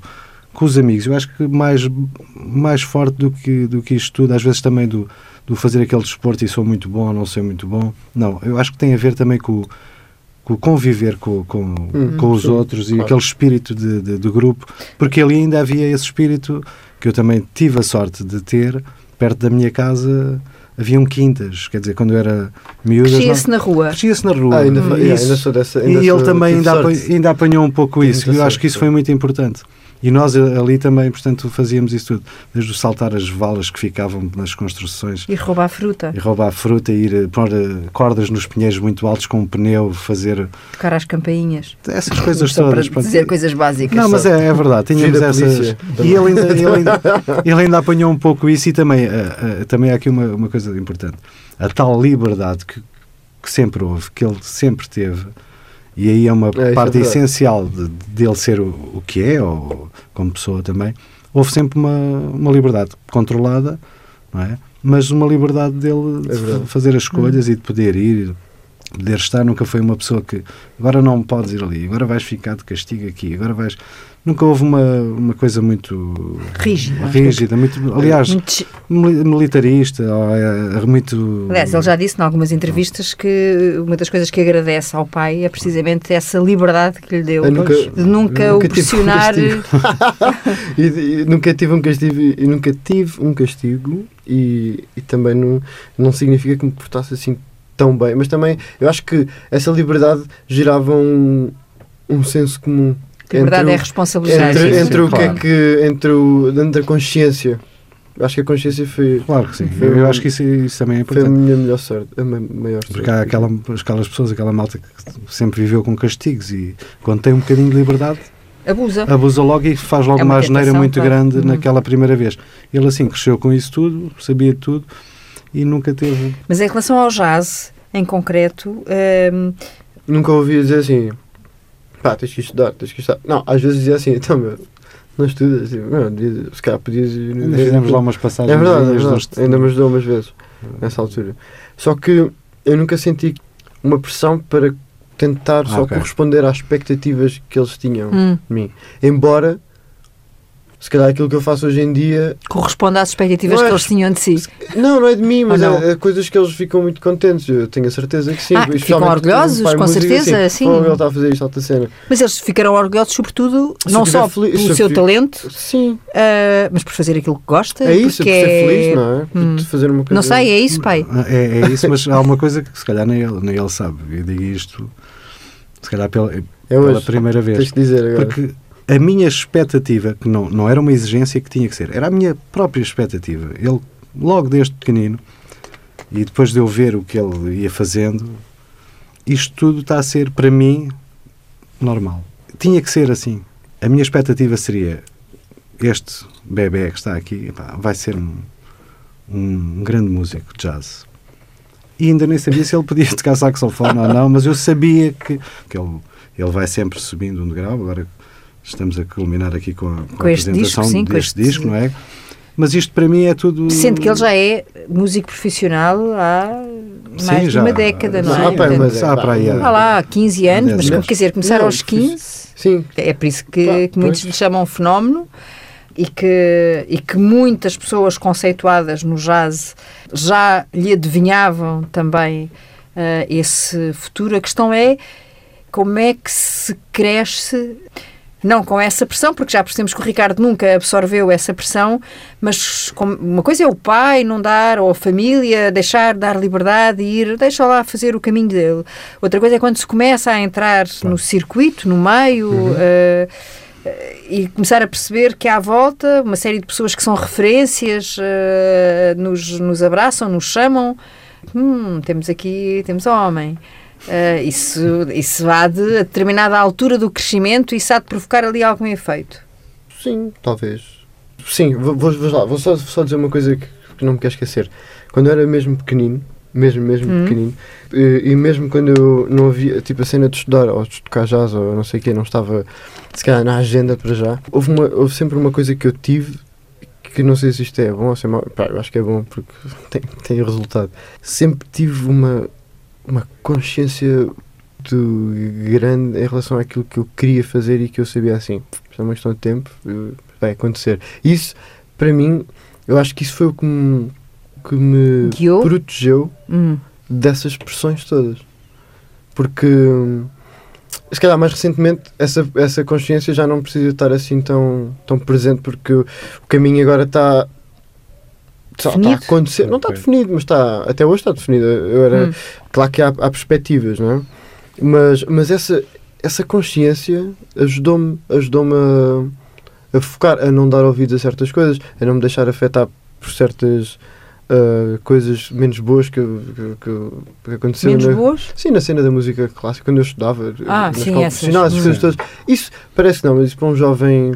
Speaker 3: com os amigos. Eu acho que mais, mais forte do que, do que isto tudo, às vezes também do, do fazer aquele desporto e sou muito bom ou não sou muito bom. Não, eu acho que tem a ver também com, o- com conviver com, com,
Speaker 2: Hum,
Speaker 3: com os
Speaker 2: sim,
Speaker 3: outros e
Speaker 2: claro.
Speaker 3: aquele espírito de, de, de grupo, porque ali ainda havia esse espírito que eu também tive a sorte de ter perto da minha casa haviam quintas, quer dizer, quando eu era miúdo.
Speaker 1: Crescia-se na rua.
Speaker 3: Crescia-se na rua.
Speaker 2: Ah, ainda,
Speaker 3: Hum,
Speaker 2: yeah, ainda sou dessa. Ainda
Speaker 3: e
Speaker 2: sou,
Speaker 3: ele também ainda, apa-
Speaker 2: sorte.
Speaker 3: ainda apanhou um pouco isso. Eu acho
Speaker 2: sorte,
Speaker 3: que isso foi muito importante. E nós a- ali também, portanto, fazíamos isso tudo. Desde o saltar as valas que ficavam nas construções
Speaker 1: E roubar fruta,
Speaker 3: e roubar fruta, ir eh, pôr eh, cordas nos pinheiros muito altos com um pneu, fazer
Speaker 1: tocar às campainhas.
Speaker 3: essas coisas
Speaker 1: Só
Speaker 3: todas.
Speaker 1: para
Speaker 3: pronto.
Speaker 1: dizer coisas básicas.
Speaker 3: Não, mas é, é verdade, tínhamos essas. E ele ainda, ele, ainda, ele ainda apanhou um pouco isso e também, eh, eh, também há aqui uma, uma coisa importante. A tal liberdade que, que sempre houve, que ele sempre teve, e aí é uma
Speaker 2: isso é
Speaker 3: parte
Speaker 2: verdade.
Speaker 3: essencial de, dele ser o, o que é, ou como pessoa também, houve sempre uma, uma liberdade controlada, não é? Mas uma liberdade dele
Speaker 2: É
Speaker 3: de fazer as escolhas e de poder ir, poder estar. Nunca foi uma pessoa que agora não podes ir ali, agora vais ficar de castigo aqui, agora vais. Nunca houve uma, uma coisa muito
Speaker 1: Rígida.
Speaker 3: rígida, muito, aliás,
Speaker 1: Muito-
Speaker 3: mili- militarista, ou, é, muito.
Speaker 1: Aliás, ele já disse em algumas entrevistas que uma das coisas que agradece ao pai é precisamente essa liberdade que lhe deu
Speaker 2: Eu nunca-
Speaker 1: de nunca,
Speaker 2: nunca
Speaker 1: o pressionar.
Speaker 2: castigo. e, e nunca tive um castigo e nunca tive um castigo e, e também não, não significa que me portasse assim tão bem mas também eu acho que essa liberdade gerava um, um senso comum
Speaker 1: liberdade
Speaker 2: entre
Speaker 1: é responsabilidade.
Speaker 2: entre,
Speaker 3: sim,
Speaker 2: entre
Speaker 3: sim,
Speaker 2: o que
Speaker 3: claro.
Speaker 2: é que entre o entre a consciência Eu acho que a consciência foi,
Speaker 3: Claro que sim.
Speaker 2: Foi
Speaker 3: Eu acho que isso, isso também é
Speaker 2: foi a
Speaker 3: importante.
Speaker 2: minha melhor sorte a ma- maior sorte
Speaker 3: Porque há aquela, aquelas pessoas, aquela malta que sempre viveu com castigos e quando tem um bocadinho de liberdade
Speaker 1: Abusa.
Speaker 3: abusa logo e faz logo
Speaker 1: É uma
Speaker 3: uma asneira
Speaker 1: tentação,
Speaker 3: muito
Speaker 1: claro.
Speaker 3: grande
Speaker 1: Uhum.
Speaker 3: naquela primeira vez. Ele assim cresceu com isso tudo, sabia tudo e nunca teve.
Speaker 1: Mas em relação ao jazz, em concreto, hum,
Speaker 2: nunca ouvi dizer assim pá, tens que estudar, tens que estudar não, às vezes dizia assim, então meu não estudas, assim, meu, devia- se calhar podias
Speaker 3: Ainda fizemos lá umas passagens.
Speaker 2: É verdade, é verdade. ainda me ajudou umas vezes nessa altura. Só que eu nunca senti uma pressão para tentar
Speaker 3: Ah,
Speaker 2: só
Speaker 3: ok.
Speaker 2: corresponder às expectativas que eles tinham
Speaker 1: hum,
Speaker 2: de mim. Embora, se calhar aquilo que eu faço hoje em dia,
Speaker 1: corresponde às expectativas
Speaker 2: é
Speaker 1: que eles tinham de si.
Speaker 2: não, não é de mim, mas
Speaker 1: Ah,
Speaker 2: é, é coisas que eles ficam muito contentes. Eu tenho a certeza que sim.
Speaker 1: Ah, ficam orgulhosos, com certeza,
Speaker 2: assim,
Speaker 1: sim.
Speaker 2: "Oh, ele está a fazer isto, alta cena.
Speaker 1: Mas eles ficarão orgulhosos, sobretudo,
Speaker 2: Se
Speaker 1: não só
Speaker 2: feliz- se
Speaker 1: pelo
Speaker 2: eu
Speaker 1: seu
Speaker 2: fi-
Speaker 1: talento,
Speaker 2: Sim,
Speaker 1: ah, mas por fazer aquilo que gosta.
Speaker 2: é isso, por
Speaker 1: porque
Speaker 2: ser
Speaker 1: é-
Speaker 2: feliz, não é? Por
Speaker 1: Hum.
Speaker 2: te fazer uma coisa.
Speaker 1: Não sei, é isso, pai.
Speaker 3: É, é isso, mas há uma coisa que se calhar nem ele, nem ele sabe. Eu digo isto, se calhar pela,
Speaker 2: É
Speaker 3: pela
Speaker 2: hoje.
Speaker 3: primeira vez.
Speaker 2: Tens que dizer agora.
Speaker 3: Porque a minha expectativa, que não, não era uma exigência que tinha que ser, era a minha própria expectativa. Ele, logo desde pequenino, e depois de eu ver o que ele ia fazendo, isto tudo está a ser, para mim, normal. Tinha que ser assim. A minha expectativa seria: este bebê que está aqui epá, vai ser um, um grande músico de jazz. E ainda nem sabia se ele podia tocar saxofone ou não, mas eu sabia que, que ele, ele vai sempre subindo um degrau. Agora estamos a culminar aqui com a, com
Speaker 1: Com
Speaker 3: a
Speaker 1: este disco,
Speaker 3: apresentação
Speaker 1: sim, com
Speaker 3: deste
Speaker 1: este-
Speaker 3: disco, não é? Mas isto para mim é tudo.
Speaker 1: Sendo que ele já é músico profissional há
Speaker 3: Sim,
Speaker 1: mais de
Speaker 3: já.
Speaker 1: uma década, não
Speaker 3: Sim,
Speaker 1: é?
Speaker 2: Pá,
Speaker 1: Portanto,
Speaker 2: mas
Speaker 3: há para aí,
Speaker 1: Há lá, há 15 anos, mas
Speaker 3: Dez
Speaker 1: quer dizer, começar
Speaker 2: Não,
Speaker 1: aos 15,
Speaker 2: Sim,
Speaker 1: é por isso que,
Speaker 2: Claro,
Speaker 1: que muitos lhe chamam fenómeno e que, e que muitas pessoas conceituadas no jazz já lhe adivinhavam também ah, esse futuro. A questão é como é que se cresce, não com essa pressão, porque já percebemos que o Ricardo nunca absorveu essa pressão, mas uma coisa é o pai não dar, ou a família deixar, dar liberdade e ir, deixa lá fazer o caminho dele. Outra coisa é quando se começa a entrar no circuito, no meio, eh, eh, e começar a perceber que à volta uma série de pessoas que são referências eh, nos, nos abraçam, nos chamam. Hum, temos aqui, temos homem. Eh, isso, isso há de, a determinada altura do crescimento, isso há de provocar ali algum efeito.
Speaker 2: Sim, talvez. Sim, vou, vou, vou lá, vou só, só dizer uma coisa que, que não me quero esquecer. Quando eu era mesmo pequenino, mesmo, mesmo
Speaker 1: Hum.
Speaker 2: pequenino, e, e mesmo quando eu não havia, tipo, a cena de estudar ou de tocar jazz ou não sei o quê, não estava, se calhar, na agenda para já, houve, uma, houve sempre uma coisa que eu tive que não sei se isto é bom ou se é mau, pá, eu acho que é bom porque tem, tem resultado. Sempre tive uma, uma consciência grande em relação àquilo que eu queria fazer e que eu sabia assim, é uma questão de tempo, eh, vai acontecer. Isso, para mim, eu acho que isso foi o que me, que me
Speaker 1: Guiou?
Speaker 2: protegeu
Speaker 1: Hum.
Speaker 2: dessas pressões todas. Porque, se calhar mais recentemente, essa, essa consciência já não precisa estar assim tão, tão presente, porque o caminho agora está Está,
Speaker 1: Definido?
Speaker 2: a acontecer. Não está definido, mas está, até hoje está definido. Eu era,
Speaker 1: Hum.
Speaker 2: Claro que há, há perspectivas, não é? Mas, mas essa, essa consciência ajudou-me ajudou a, a focar, a não dar ouvidos a certas coisas, a não me deixar afetar por certas ah, coisas menos boas que, que, que, que aconteceram.
Speaker 1: Menos
Speaker 2: na-
Speaker 1: boas?
Speaker 2: Sim, na cena da música clássica, quando eu estudava,
Speaker 1: Ah,
Speaker 2: na
Speaker 1: sim,
Speaker 2: escola
Speaker 1: essas.
Speaker 2: profissional, essas coisas todas. Isso parece que não, mas isso para um jovem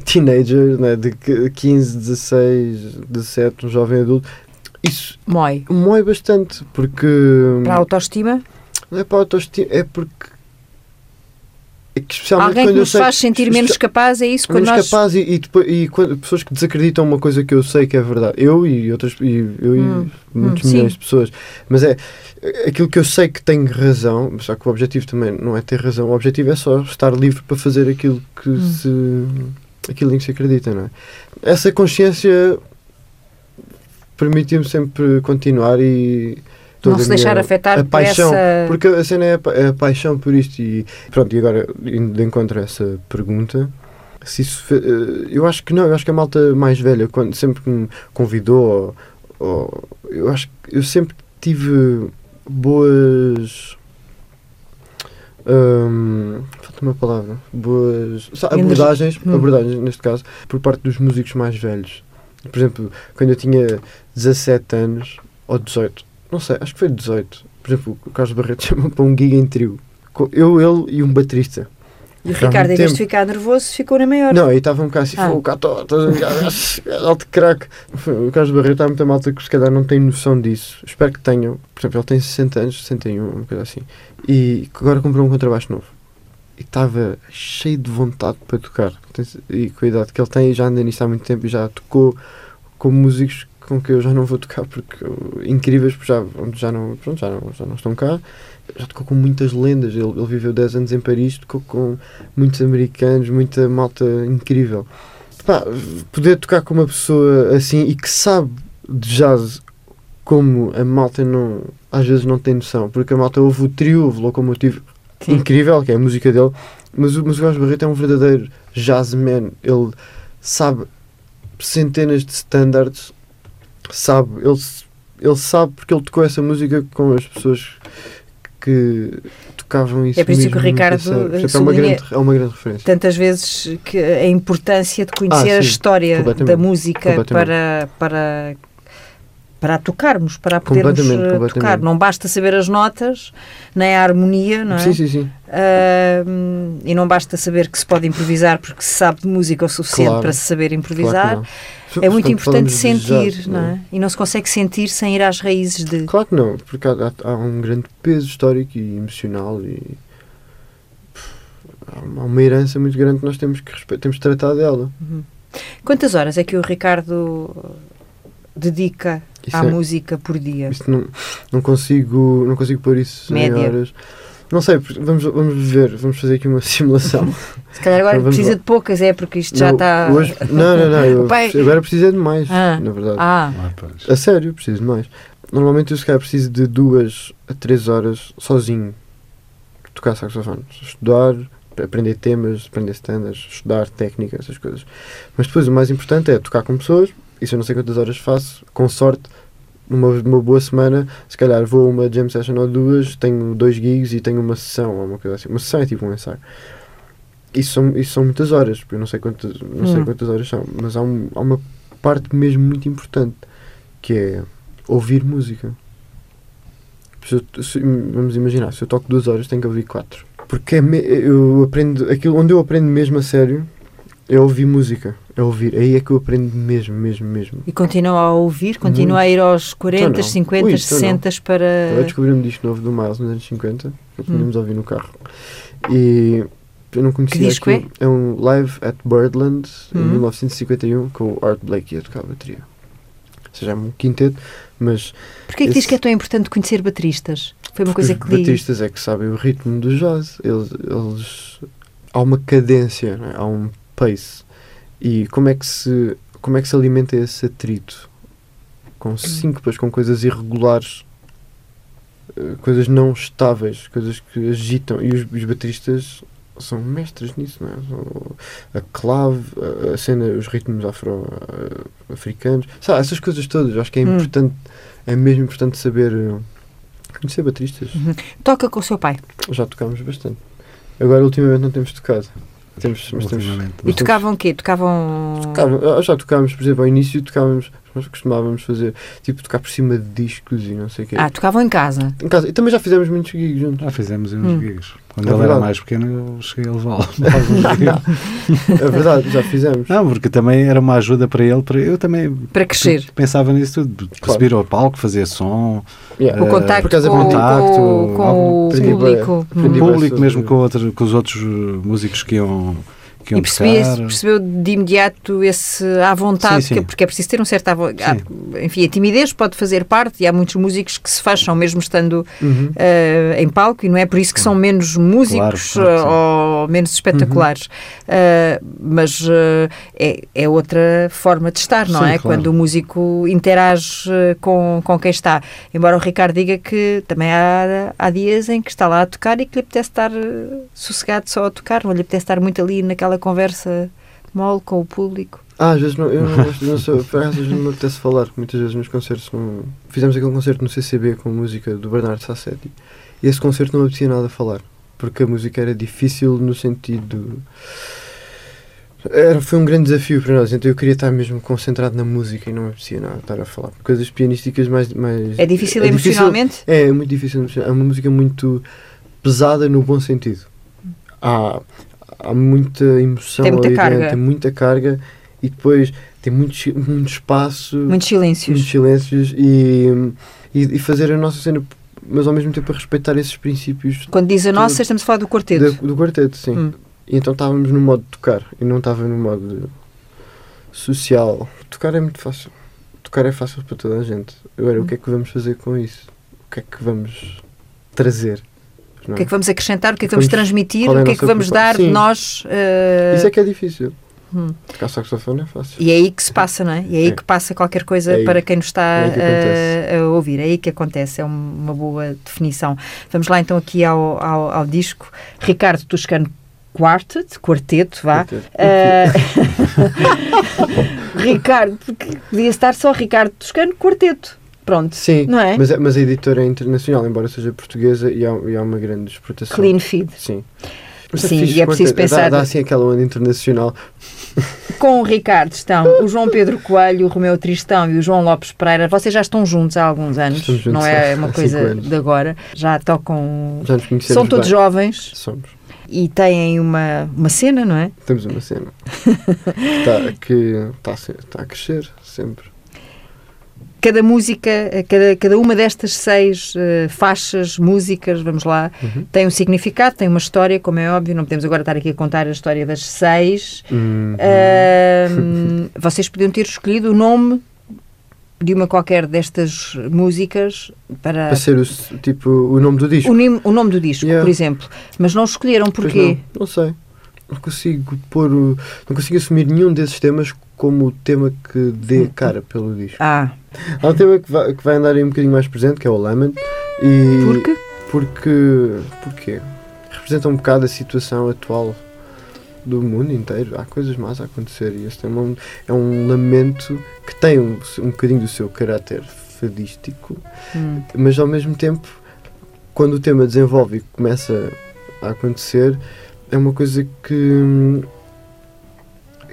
Speaker 2: teenager, né, de que- 15, 16, 17, um jovem adulto, isso
Speaker 1: Mói.
Speaker 2: mói bastante, porque.
Speaker 1: Para a autoestima?
Speaker 2: Não é para a autoestima, é porque. É que especialmente
Speaker 1: Alguém
Speaker 2: quando
Speaker 1: que nos
Speaker 2: sei.
Speaker 1: faz sentir menos capaz, é isso? Quando
Speaker 2: menos
Speaker 1: nós...
Speaker 2: capaz e, e, depois, e quando, pessoas que desacreditam uma coisa que eu sei que é verdade. Eu e outras. E, eu
Speaker 1: Hum,
Speaker 2: e muitos
Speaker 1: hum, sim.
Speaker 2: milhões de pessoas. Mas é aquilo que eu sei que tenho razão, só que o objetivo também não é ter razão, o objetivo é só estar livre para fazer aquilo que
Speaker 1: Hum.
Speaker 2: se. Aquilo em que se acredita, não é? Essa consciência permitiu-me sempre continuar e.
Speaker 1: Não se deixar afetar
Speaker 2: a
Speaker 1: por
Speaker 2: paixão,
Speaker 1: essa...
Speaker 2: porque a cena é a, pa- é a paixão por isto e pronto, e agora indo de encontro a essa pergunta, se isso eh, eu acho que não, eu acho que a malta mais velha, quando sempre que me convidou, ou, ou- eu acho que eu sempre tive boas hum, falta uma palavra, boas abordagens,
Speaker 1: Hum.
Speaker 2: abordagens neste caso, por parte dos músicos mais velhos. Por exemplo, quando eu tinha 17 anos ou 18, não sei, acho que foi 18. Por exemplo, o Carlos Barreto chamou para um gig em trio. Eu, ele e um baterista.
Speaker 1: E o Ricardo, em vez de ficar nervoso, ficou na maior.
Speaker 2: Não, aí estava um bocado assim,
Speaker 1: Ah.
Speaker 2: foi o Cato, alto craque. O Carlos Barreto há muita malta que se calhar não tem noção disso. Espero que tenham. Por exemplo, ele tem 60 anos, 61, uma coisa assim. E agora comprou um contrabaixo novo. E estava cheio de vontade para tocar. E com a idade que ele tem, já anda nisso há muito tempo e já tocou com músicos com que eu já não vou tocar porque incríveis, porque já, já, não, pronto, já, não, já não estão cá. Já tocou com muitas lendas. Ele, ele viveu 10 anos em Paris, tocou com muitos americanos, muita malta incrível. Pá, poder tocar com uma pessoa assim e que sabe de jazz como a malta não, às vezes não tem noção, porque a malta ouve o trio, ouve o locomotivo
Speaker 1: Sim.
Speaker 2: incrível, que é a música dele, mas, o- mas o Carlos Barreto é um verdadeiro jazzman. Ele sabe centenas de standards, sabe, ele, ele sabe porque ele tocou essa música com as pessoas que tocavam isso.
Speaker 1: É por isso que o
Speaker 2: a
Speaker 1: Ricardo,
Speaker 2: sério. Por exemplo, é, uma grande, é uma grande referência.
Speaker 1: Tantas vezes que a importância de conhecer
Speaker 2: Ah,
Speaker 1: a
Speaker 2: sim,
Speaker 1: história
Speaker 2: completamente,
Speaker 1: da música para, para, para a tocarmos, para a podermos
Speaker 2: Completamente,
Speaker 1: eh,
Speaker 2: completamente.
Speaker 1: tocar. Não basta saber as notas, nem a harmonia, não é?
Speaker 2: Sim, sim, sim.
Speaker 1: Ahm, e não basta saber que se pode improvisar porque se sabe de música o suficiente
Speaker 2: Claro.
Speaker 1: para se saber
Speaker 2: Claro
Speaker 1: improvisar.
Speaker 2: não.
Speaker 1: é muito importante sentir, não é? E não se consegue sentir sem ir às raízes de.
Speaker 2: Claro que não, porque há, há- um grande peso histórico e emocional e há uma- herança muito grande que nós temos que temos de tratar dela.
Speaker 1: Quantas horas é que o Ricardo dedica
Speaker 2: Isso
Speaker 1: à
Speaker 2: é-
Speaker 1: música por dia?
Speaker 2: Isso não, não consigo não consigo pôr isso
Speaker 1: Média.
Speaker 2: em horas. Não sei, vamos, vamos ver, vamos fazer aqui uma simulação.
Speaker 1: Se calhar agora
Speaker 2: Então
Speaker 1: precisa
Speaker 2: lá.
Speaker 1: de poucas, é porque isto já
Speaker 2: Não,
Speaker 1: está.
Speaker 2: Hoje, não, não, não. Eu,
Speaker 1: pai-
Speaker 2: Agora preciso de mais,
Speaker 1: Ah.
Speaker 2: na verdade.
Speaker 1: Ah,
Speaker 3: Ah.
Speaker 2: A sério, preciso de mais. Normalmente eu se calhar preciso de duas a três horas sozinho tocar saxofone. Estudar, aprender temas, aprender standards, estudar técnica, essas coisas. Mas depois o mais importante é tocar com pessoas, isso eu não sei quantas horas faço, com sorte, numa, numa boa semana, se calhar vou a uma jam session ou duas, tenho dois gigs e tenho uma sessão ou uma coisa assim. Uma sessão é tipo um ensaio. Isso são, isso são muitas horas, porque eu não sei quantas, não sei
Speaker 1: Hum.
Speaker 2: quantas horas são, mas há, um- há uma parte mesmo muito importante que é ouvir música. Se eu- se- vamos imaginar, se eu toco duas horas, tenho que ouvir quatro. Porque é me- eu aprendo, aquilo onde eu aprendo mesmo a sério é ouvir música, é ouvir. Aí é que eu aprendo mesmo, mesmo, mesmo.
Speaker 1: e continua a ouvir, continua a ir aos 40,
Speaker 2: Então não.
Speaker 1: 50,
Speaker 2: Ui, então não.
Speaker 1: 60
Speaker 2: Eu
Speaker 1: para.
Speaker 2: descobri um disco novo do Miles nos anos 50, que
Speaker 1: Hum.
Speaker 2: podíamos ouvir no carro. E eu não conhecia
Speaker 1: Que disco
Speaker 2: aquilo. é? um Live at Birdland, em
Speaker 1: Hum.
Speaker 2: 1951, com o Art Blakey a tocar a bateria. Ou seja, é um quinteto, mas
Speaker 1: Porquê é que diz que é tão importante conhecer bateristas? Foi uma coisa
Speaker 2: os
Speaker 1: que li.
Speaker 2: bateristas é que sabem o ritmo do jazz. Eles, eles há uma cadência, é? há um pace. E como é que se como é que se alimenta esse atrito? Com síncopas, com coisas irregulares, eh, coisas não estáveis, coisas que agitam. E os, os bateristas são mestres nisso, não é? A clave, a- cena, os ritmos afro-africanos, sabe, essas coisas todas. Acho que é
Speaker 1: Hum.
Speaker 2: importante, é mesmo importante saber eh, conhecer bateristas.
Speaker 1: Toca com o seu pai.
Speaker 2: Já tocámos bastante. Agora, ultimamente, não temos tocado. Temos, mas temos.
Speaker 1: E tocavam o quê? Tocavam.
Speaker 2: Tocava- ah, já tocámos, por exemplo, ao início tocávamos, nós costumávamos fazer, tipo, tocar por cima de discos e não sei o quê.
Speaker 1: Ah, tocavam em casa.
Speaker 2: Em casa. E também já fizemos muitos gigs juntos.
Speaker 3: Já fizemos uns
Speaker 1: Hum.
Speaker 3: gigs. Quando
Speaker 2: É
Speaker 3: ele era
Speaker 2: verdade.
Speaker 3: mais pequeno, eu cheguei a levá-lo.
Speaker 2: É verdade, já fizemos.
Speaker 3: Não, porque também era uma ajuda para ele. Para, eu também
Speaker 1: Para crescer.
Speaker 3: pensava nisso tudo.
Speaker 2: Claro.
Speaker 3: subir ao palco, fazer som,
Speaker 2: Yeah.
Speaker 1: O
Speaker 3: Eh,
Speaker 1: contacto com,
Speaker 3: contacto,
Speaker 1: com, com o público.
Speaker 2: aprendi bué.
Speaker 3: público, mesmo com, outro, com os outros uh, músicos que iam, que iam
Speaker 1: E percebi,
Speaker 3: tocar.
Speaker 1: percebeu de imediato esse à vontade,
Speaker 3: Sim, sim.
Speaker 1: que- porque é preciso ter um certo.
Speaker 3: Sim.
Speaker 1: há- Enfim, a timidez pode fazer parte e há muitos músicos que se fecham mesmo estando
Speaker 2: Uhum.
Speaker 1: eh, em palco e não é por isso que são menos músicos
Speaker 3: Claro, claro
Speaker 1: ou menos espetaculares. Eh, mas eh, é, é outra forma de estar, não
Speaker 3: Sim,
Speaker 1: é?
Speaker 3: claro.
Speaker 1: Quando o músico interage com, com quem está. Embora o Ricardo diga que também há, há dias em que está lá a tocar e que lhe apetece estar sossegado só a tocar, não lhe apetece estar muito ali naquela conversa mole com o público.
Speaker 2: Ah, às vezes não, eu não gosto, não acaso, às vezes não me apetece falar, muitas vezes nos concertos não... Fizemos aquele concerto no CCB com música do Bernardo Sassetti e esse concerto não me apetecia nada a falar, porque a música era difícil no sentido... Era, foi um grande desafio para nós, então eu queria estar mesmo concentrado na música e não me apetecia nada estar a falar. Coisas pianísticas mais... mais
Speaker 1: É difícil
Speaker 2: é
Speaker 1: emocionalmente?
Speaker 2: É, é muito difícil. É uma música muito pesada no bom sentido. Há, há muita emoção
Speaker 1: Tem muita
Speaker 2: ali
Speaker 1: carga.
Speaker 2: dentro, tem muita carga e depois tem muito, muito espaço,
Speaker 1: Muitos silêncios.
Speaker 2: muitos silêncios e, e, e fazer a nossa cena, mas ao mesmo tempo a respeitar esses princípios
Speaker 1: Quando diz a nossa, estamos a falar do quarteto.
Speaker 2: da- do quarteto, sim.
Speaker 1: Hum.
Speaker 2: E então estávamos no modo de tocar e não estava no modo social. Tocar é muito fácil. Tocar é fácil para toda a gente. Agora, o que é que vamos fazer com isso? O que é que vamos trazer?
Speaker 1: O que é que vamos acrescentar? O que é que vamos,
Speaker 2: Vamos-
Speaker 1: transmitir?
Speaker 2: qual é a
Speaker 1: o que é que vamos dar de nós? eh,
Speaker 2: Isso é que é difícil.
Speaker 1: hum.
Speaker 2: Tocar saxofone é fácil.
Speaker 1: E é aí que se passa, não é? E é aí
Speaker 2: É.
Speaker 1: que passa qualquer coisa
Speaker 2: É
Speaker 1: para quem nos está
Speaker 2: É que
Speaker 1: eh, a ouvir. É aí que acontece. É um- uma boa definição. Vamos lá então aqui ao, ao, ao disco. Ricardo Toscano Quartet, quarteto, vá.
Speaker 2: Quarteto.
Speaker 1: Eh, Ricardo, porque podia estar só Ricardo Toscano Quarteto. Pronto.
Speaker 2: Sim,
Speaker 1: Não é?
Speaker 2: mas, a- mas a editora é internacional, embora seja portuguesa, e há, e há uma grande exportação.
Speaker 1: Clean feed.
Speaker 2: Sim.
Speaker 1: Sim,
Speaker 2: fixe,
Speaker 1: e é preciso pensar-
Speaker 2: Dá, dá assim aquela onda internacional.
Speaker 1: Com o Ricardo estão o João Pedro Coelho, o Romeu Tristão e o João Lopes Pereira. Vocês já estão juntos há alguns anos, não é uma coisa de agora. Já tocam.
Speaker 2: Já nos conhecemos
Speaker 1: São todos
Speaker 2: bem.
Speaker 1: jovens
Speaker 2: Somos.
Speaker 1: e têm uma, uma cena, não é?
Speaker 2: Temos uma cena que está que tá tá a crescer sempre.
Speaker 1: Cada música, cada, cada uma destas seis eh, faixas, músicas, vamos lá,
Speaker 2: Uhum.
Speaker 1: tem um significado, tem uma história, como é óbvio. Não podemos agora estar aqui a contar a história das seis.
Speaker 2: Uhum.
Speaker 1: Vocês podiam ter escolhido o nome de uma qualquer destas músicas para
Speaker 2: Para ser o, tipo, o nome do disco.
Speaker 1: o, o nome do disco,
Speaker 2: Yeah.
Speaker 1: por exemplo. Mas não escolheram porquê?
Speaker 2: Não, não sei. Não consigo pôr Não consigo assumir nenhum desses temas como o tema que dê cara pelo disco.
Speaker 1: Ah,
Speaker 2: Há um tema que vai, que vai andar aí um bocadinho mais presente, que é o Lament. E
Speaker 1: porque?
Speaker 2: Porque. Porquê? Representa um bocado a situação atual do mundo inteiro. Há coisas más a acontecer e este é um, é um lamento que tem um, um bocadinho do seu caráter fadístico,
Speaker 1: Hum.
Speaker 2: mas ao mesmo tempo, quando o tema desenvolve e começa a acontecer, é uma coisa que.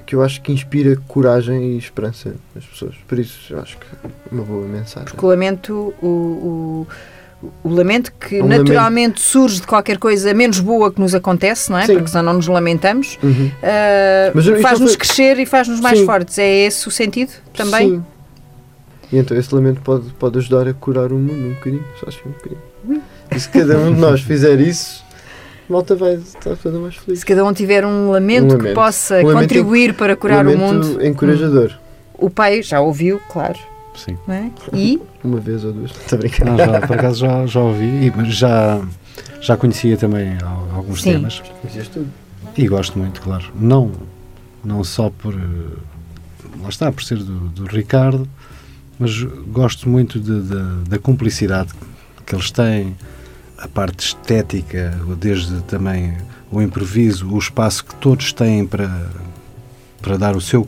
Speaker 2: que eu acho que inspira coragem e esperança nas pessoas. Por isso, eu acho que é uma boa mensagem.
Speaker 1: Porque o lamento, o, o, o lamento que
Speaker 2: Um
Speaker 1: naturalmente surge de qualquer coisa menos boa que nos acontece, não é?
Speaker 2: Sim.
Speaker 1: Porque senão não nos lamentamos,
Speaker 2: Uhum. isto
Speaker 1: faz-nos
Speaker 2: foi-
Speaker 1: crescer e faz-nos mais
Speaker 2: Sim.
Speaker 1: fortes. É esse o sentido também?
Speaker 2: Sim. E então esse lamento pode, pode ajudar a curar o mundo um bocadinho, só assim um bocadinho. E se cada um de nós fizer isso, malta vai estar toda mais feliz.
Speaker 1: Se cada um tiver um lamento,
Speaker 2: Um
Speaker 1: que
Speaker 2: lamento.
Speaker 1: possa
Speaker 2: Um lamento
Speaker 1: contribuir para curar o
Speaker 2: lamento
Speaker 1: mundo,
Speaker 2: encorajador.
Speaker 1: o pai já ouviu, claro.
Speaker 3: Sim.
Speaker 1: Não é? E
Speaker 2: Uma vez ou duas. Está brincando.
Speaker 3: Não, já, por acaso já, já ouvi, e- mas já, já conhecia também al- alguns
Speaker 1: Sim.
Speaker 3: temas
Speaker 2: Mas isto tudo.
Speaker 3: e gosto muito, claro. Não, não só por. Lá está, por ser do, do Ricardo, mas gosto muito de- de- da cumplicidade que eles têm, a parte estética, desde também o improviso, o espaço que todos têm para, para dar o seu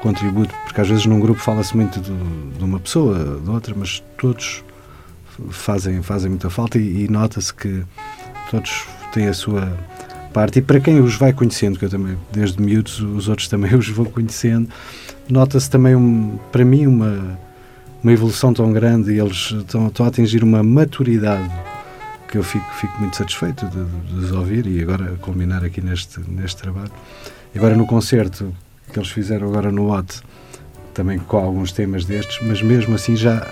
Speaker 3: contributo, porque às vezes num grupo fala-se muito de, de, uma pessoa, de outra, mas todos fazem, fazem muita falta e, e nota-se que todos têm a sua parte. E para quem os vai conhecendo, que eu também, desde miúdos, os outros também os vou conhecendo, nota-se também, um, para mim, uma, uma evolução tão grande e eles estão, estão a atingir uma maturidade que eu fico, fico muito satisfeito de, de, de os ouvir e agora culminar aqui neste, neste trabalho. E agora no concerto que eles fizeram agora no OT, também com alguns temas destes, mas mesmo assim já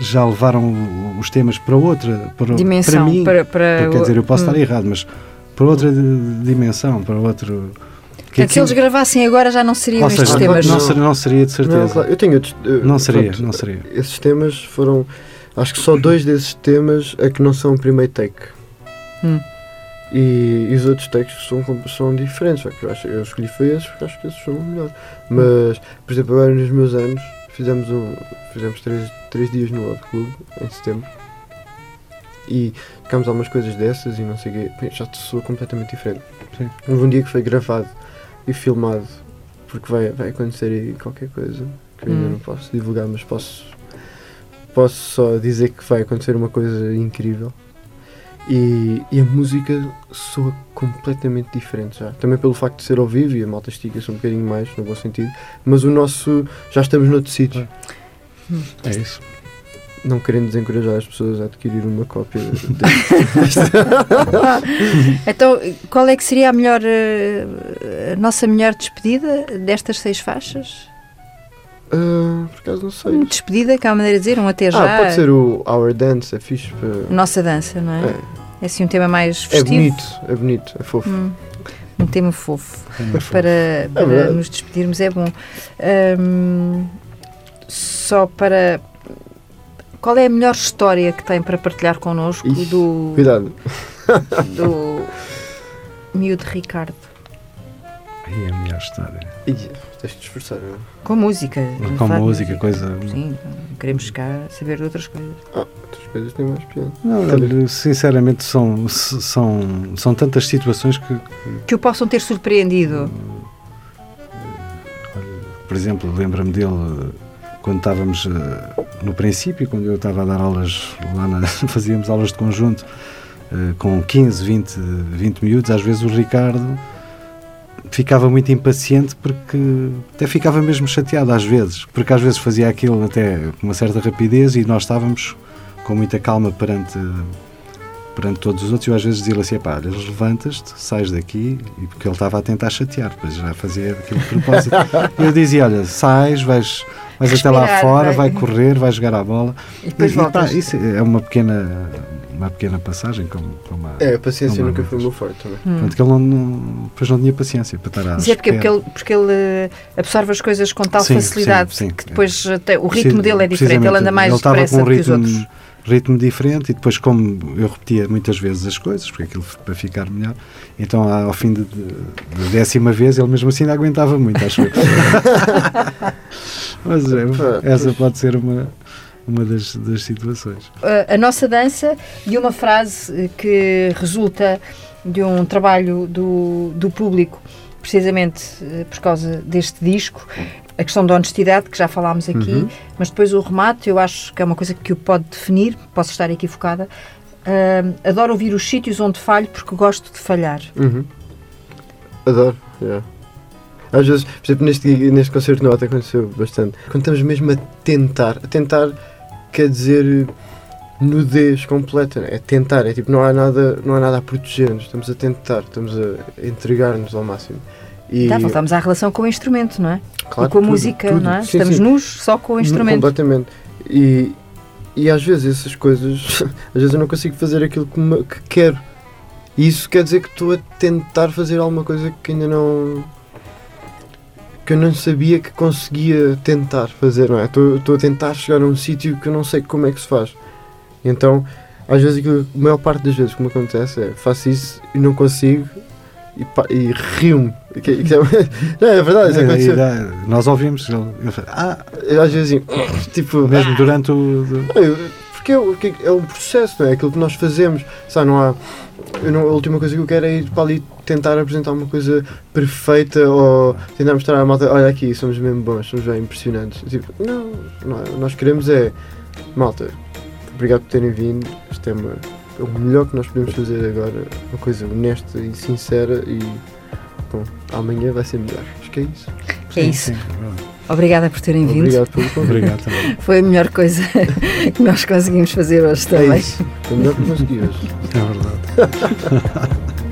Speaker 3: já levaram os temas para outra para,
Speaker 1: dimensão
Speaker 3: para mim
Speaker 1: para, para
Speaker 3: quer dizer eu posso hum. estar errado mas para outra dimensão para outro
Speaker 1: que Portanto, se eles gravassem agora já não seriam
Speaker 3: Ou seja,
Speaker 1: estes temas
Speaker 3: não, seria, não seria de certeza não,
Speaker 2: claro. eu tenho
Speaker 3: eu, não seria pronto, não seria
Speaker 2: esses temas foram acho que só dois desses temas é que não são o primeiro take hum. E, e, os outros textos são, são diferentes, só que eu, acho, eu escolhi foi esses porque acho que esses são melhor. Mas, por exemplo, agora nos meus anos fizemos, um, fizemos três, três dias no Odd Club em setembro e tocámos algumas coisas dessas e não sei o quê. Já sou completamente diferente. Sim. Houve um dia que foi gravado e filmado porque vai, vai acontecer aí qualquer coisa que eu ainda hum. não posso divulgar, mas posso, posso só dizer que vai acontecer uma coisa incrível e, e, a música soa completamente diferente já. Também pelo facto de ser ao vivo e a malta estica-se um bocadinho mais, no bom sentido. Mas o nosso. Já estamos noutro sítio.
Speaker 3: É isso.
Speaker 2: Não querendo desencorajar as pessoas a adquirir uma cópia.
Speaker 1: então, qual é que seria a melhor. Eh, a nossa melhor despedida destas seis faixas?
Speaker 2: Uh, por acaso não sei.
Speaker 1: Despedida, que há uma maneira de dizer, um até já.
Speaker 2: Ah, pode ser o Our Dance, é fixe. Para...
Speaker 1: Nossa dança, não é? é? É assim um tema mais
Speaker 2: é festivo. É bonito, é bonito, é fofo. Hum,
Speaker 1: um tema fofo. É para, é para é nos despedirmos é bom. Um, só para. Qual é a melhor história que tem para partilhar connosco Ixi, do.
Speaker 2: Cuidado.
Speaker 1: Do miúdo Ricardo?
Speaker 3: Aí é a melhor história.
Speaker 2: Tens de esforçar. Não?
Speaker 1: Com música.
Speaker 3: Com música, coisa.
Speaker 1: Sim, queremos a saber de outras coisas.
Speaker 2: Ah, outras coisas têm mais piada.
Speaker 3: Não, sinceramente, são, são, são tantas situações que.
Speaker 1: Que o possam ter surpreendido.
Speaker 3: Por exemplo, lembra-me dele quando estávamos eh, no princípio, quando eu estava a dar aulas lá, na, fazíamos aulas de conjunto eh, com 15, 20, 20 minutos, às vezes o Ricardo ficava muito impaciente porque até ficava mesmo chateado às vezes, porque às vezes fazia aquilo até com uma certa rapidez e nós estávamos com muita calma perante perante todos os outros. E eu às vezes dizia-lhe assim, pá, levantas-te, sais daqui e porque ele estava a tentar chatear, depois já fazia aquilo de propósito. E eu dizia, olha, sais, vais, vais até lá fora, vai correr, vais jogar a bola
Speaker 1: e depois e,
Speaker 3: e, isso é uma pequena uma pequena passagem como, como a,
Speaker 2: É, a paciência nunca foi o meu forte também.
Speaker 3: Hum. Portanto, que ele não, não, depois não tinha paciência para estar a
Speaker 1: Mas é porque, porque, ele, porque ele eh, absorve as coisas com tal sim, facilidade sim, sim, que depois até, o ritmo dele é diferente, ele anda mais depressa um ritmo, que os outros.
Speaker 3: ritmo diferente e depois como eu repetia muitas vezes as coisas, porque aquilo para ficar melhor, então ao fim de, de, de décima vez ele mesmo assim não aguentava muito, acho eu. Mas é, essa pode ser uma uma das, das situações.
Speaker 1: A, a nossa dança e uma frase que resulta de um trabalho do, do público, precisamente eh, por causa deste disco, a questão da honestidade, que já falámos aqui, uhum. mas depois o remate, eu acho que é uma coisa que o pode definir, posso estar equivocada. Uh, adoro ouvir os sítios onde falho porque gosto de falhar.
Speaker 2: Uhum. Adoro, yeah. Às vezes, por exemplo, neste, neste concerto nota aconteceu bastante. Quando estamos mesmo a tentar, a tentar quer dizer nudez completa, é tentar, é tipo, não há nada, não há nada a proteger-nos, estamos a tentar, estamos a entregar-nos ao máximo.
Speaker 1: E... Tá, voltamos à relação com o instrumento, não é? Claro, e com a tudo, música, tudo. não é? Sim, estamos sim. nus só com o instrumento.
Speaker 2: Completamente. E, e às vezes essas coisas, às vezes eu não consigo fazer aquilo que, me, que quero. E isso quer dizer que estou a tentar fazer alguma coisa que ainda não que eu não sabia que conseguia tentar fazer, não é? Estou a tentar chegar a um sítio que eu não sei como é que se faz. Então, às vezes, a maior parte das vezes me acontece é faço isso e não consigo e, e rio-me. É, não, é verdade, isso aconteceu.
Speaker 3: nós ouvimos, ele, ah,
Speaker 2: às vezes, assim, tipo,
Speaker 3: mesmo durante o.
Speaker 2: Eu, que é, é um processo, não é? Aquilo que nós fazemos. Sabe, não há. Eu não- a última coisa que eu quero é ir para ali tentar apresentar uma coisa perfeita ou tentar mostrar à malta: olha aqui, somos mesmo bons, somos bem impressionantes. Tipo, não, não é. nós queremos é. Malta, obrigado por terem vindo. Isto é, uma, é o melhor que nós podemos fazer agora. Uma coisa honesta e sincera e. Bom, amanhã vai ser melhor. Acho que é isso.
Speaker 1: É
Speaker 3: Sim,
Speaker 1: isso.
Speaker 3: sim, é verdade.
Speaker 1: Obrigada por terem vindo.
Speaker 2: Obrigado pelo convite.
Speaker 3: Obrigado também.
Speaker 1: Foi a melhor coisa que nós conseguimos fazer hoje
Speaker 2: É
Speaker 1: também.
Speaker 2: isso. Foi melhor que consegui hoje.
Speaker 3: É verdade.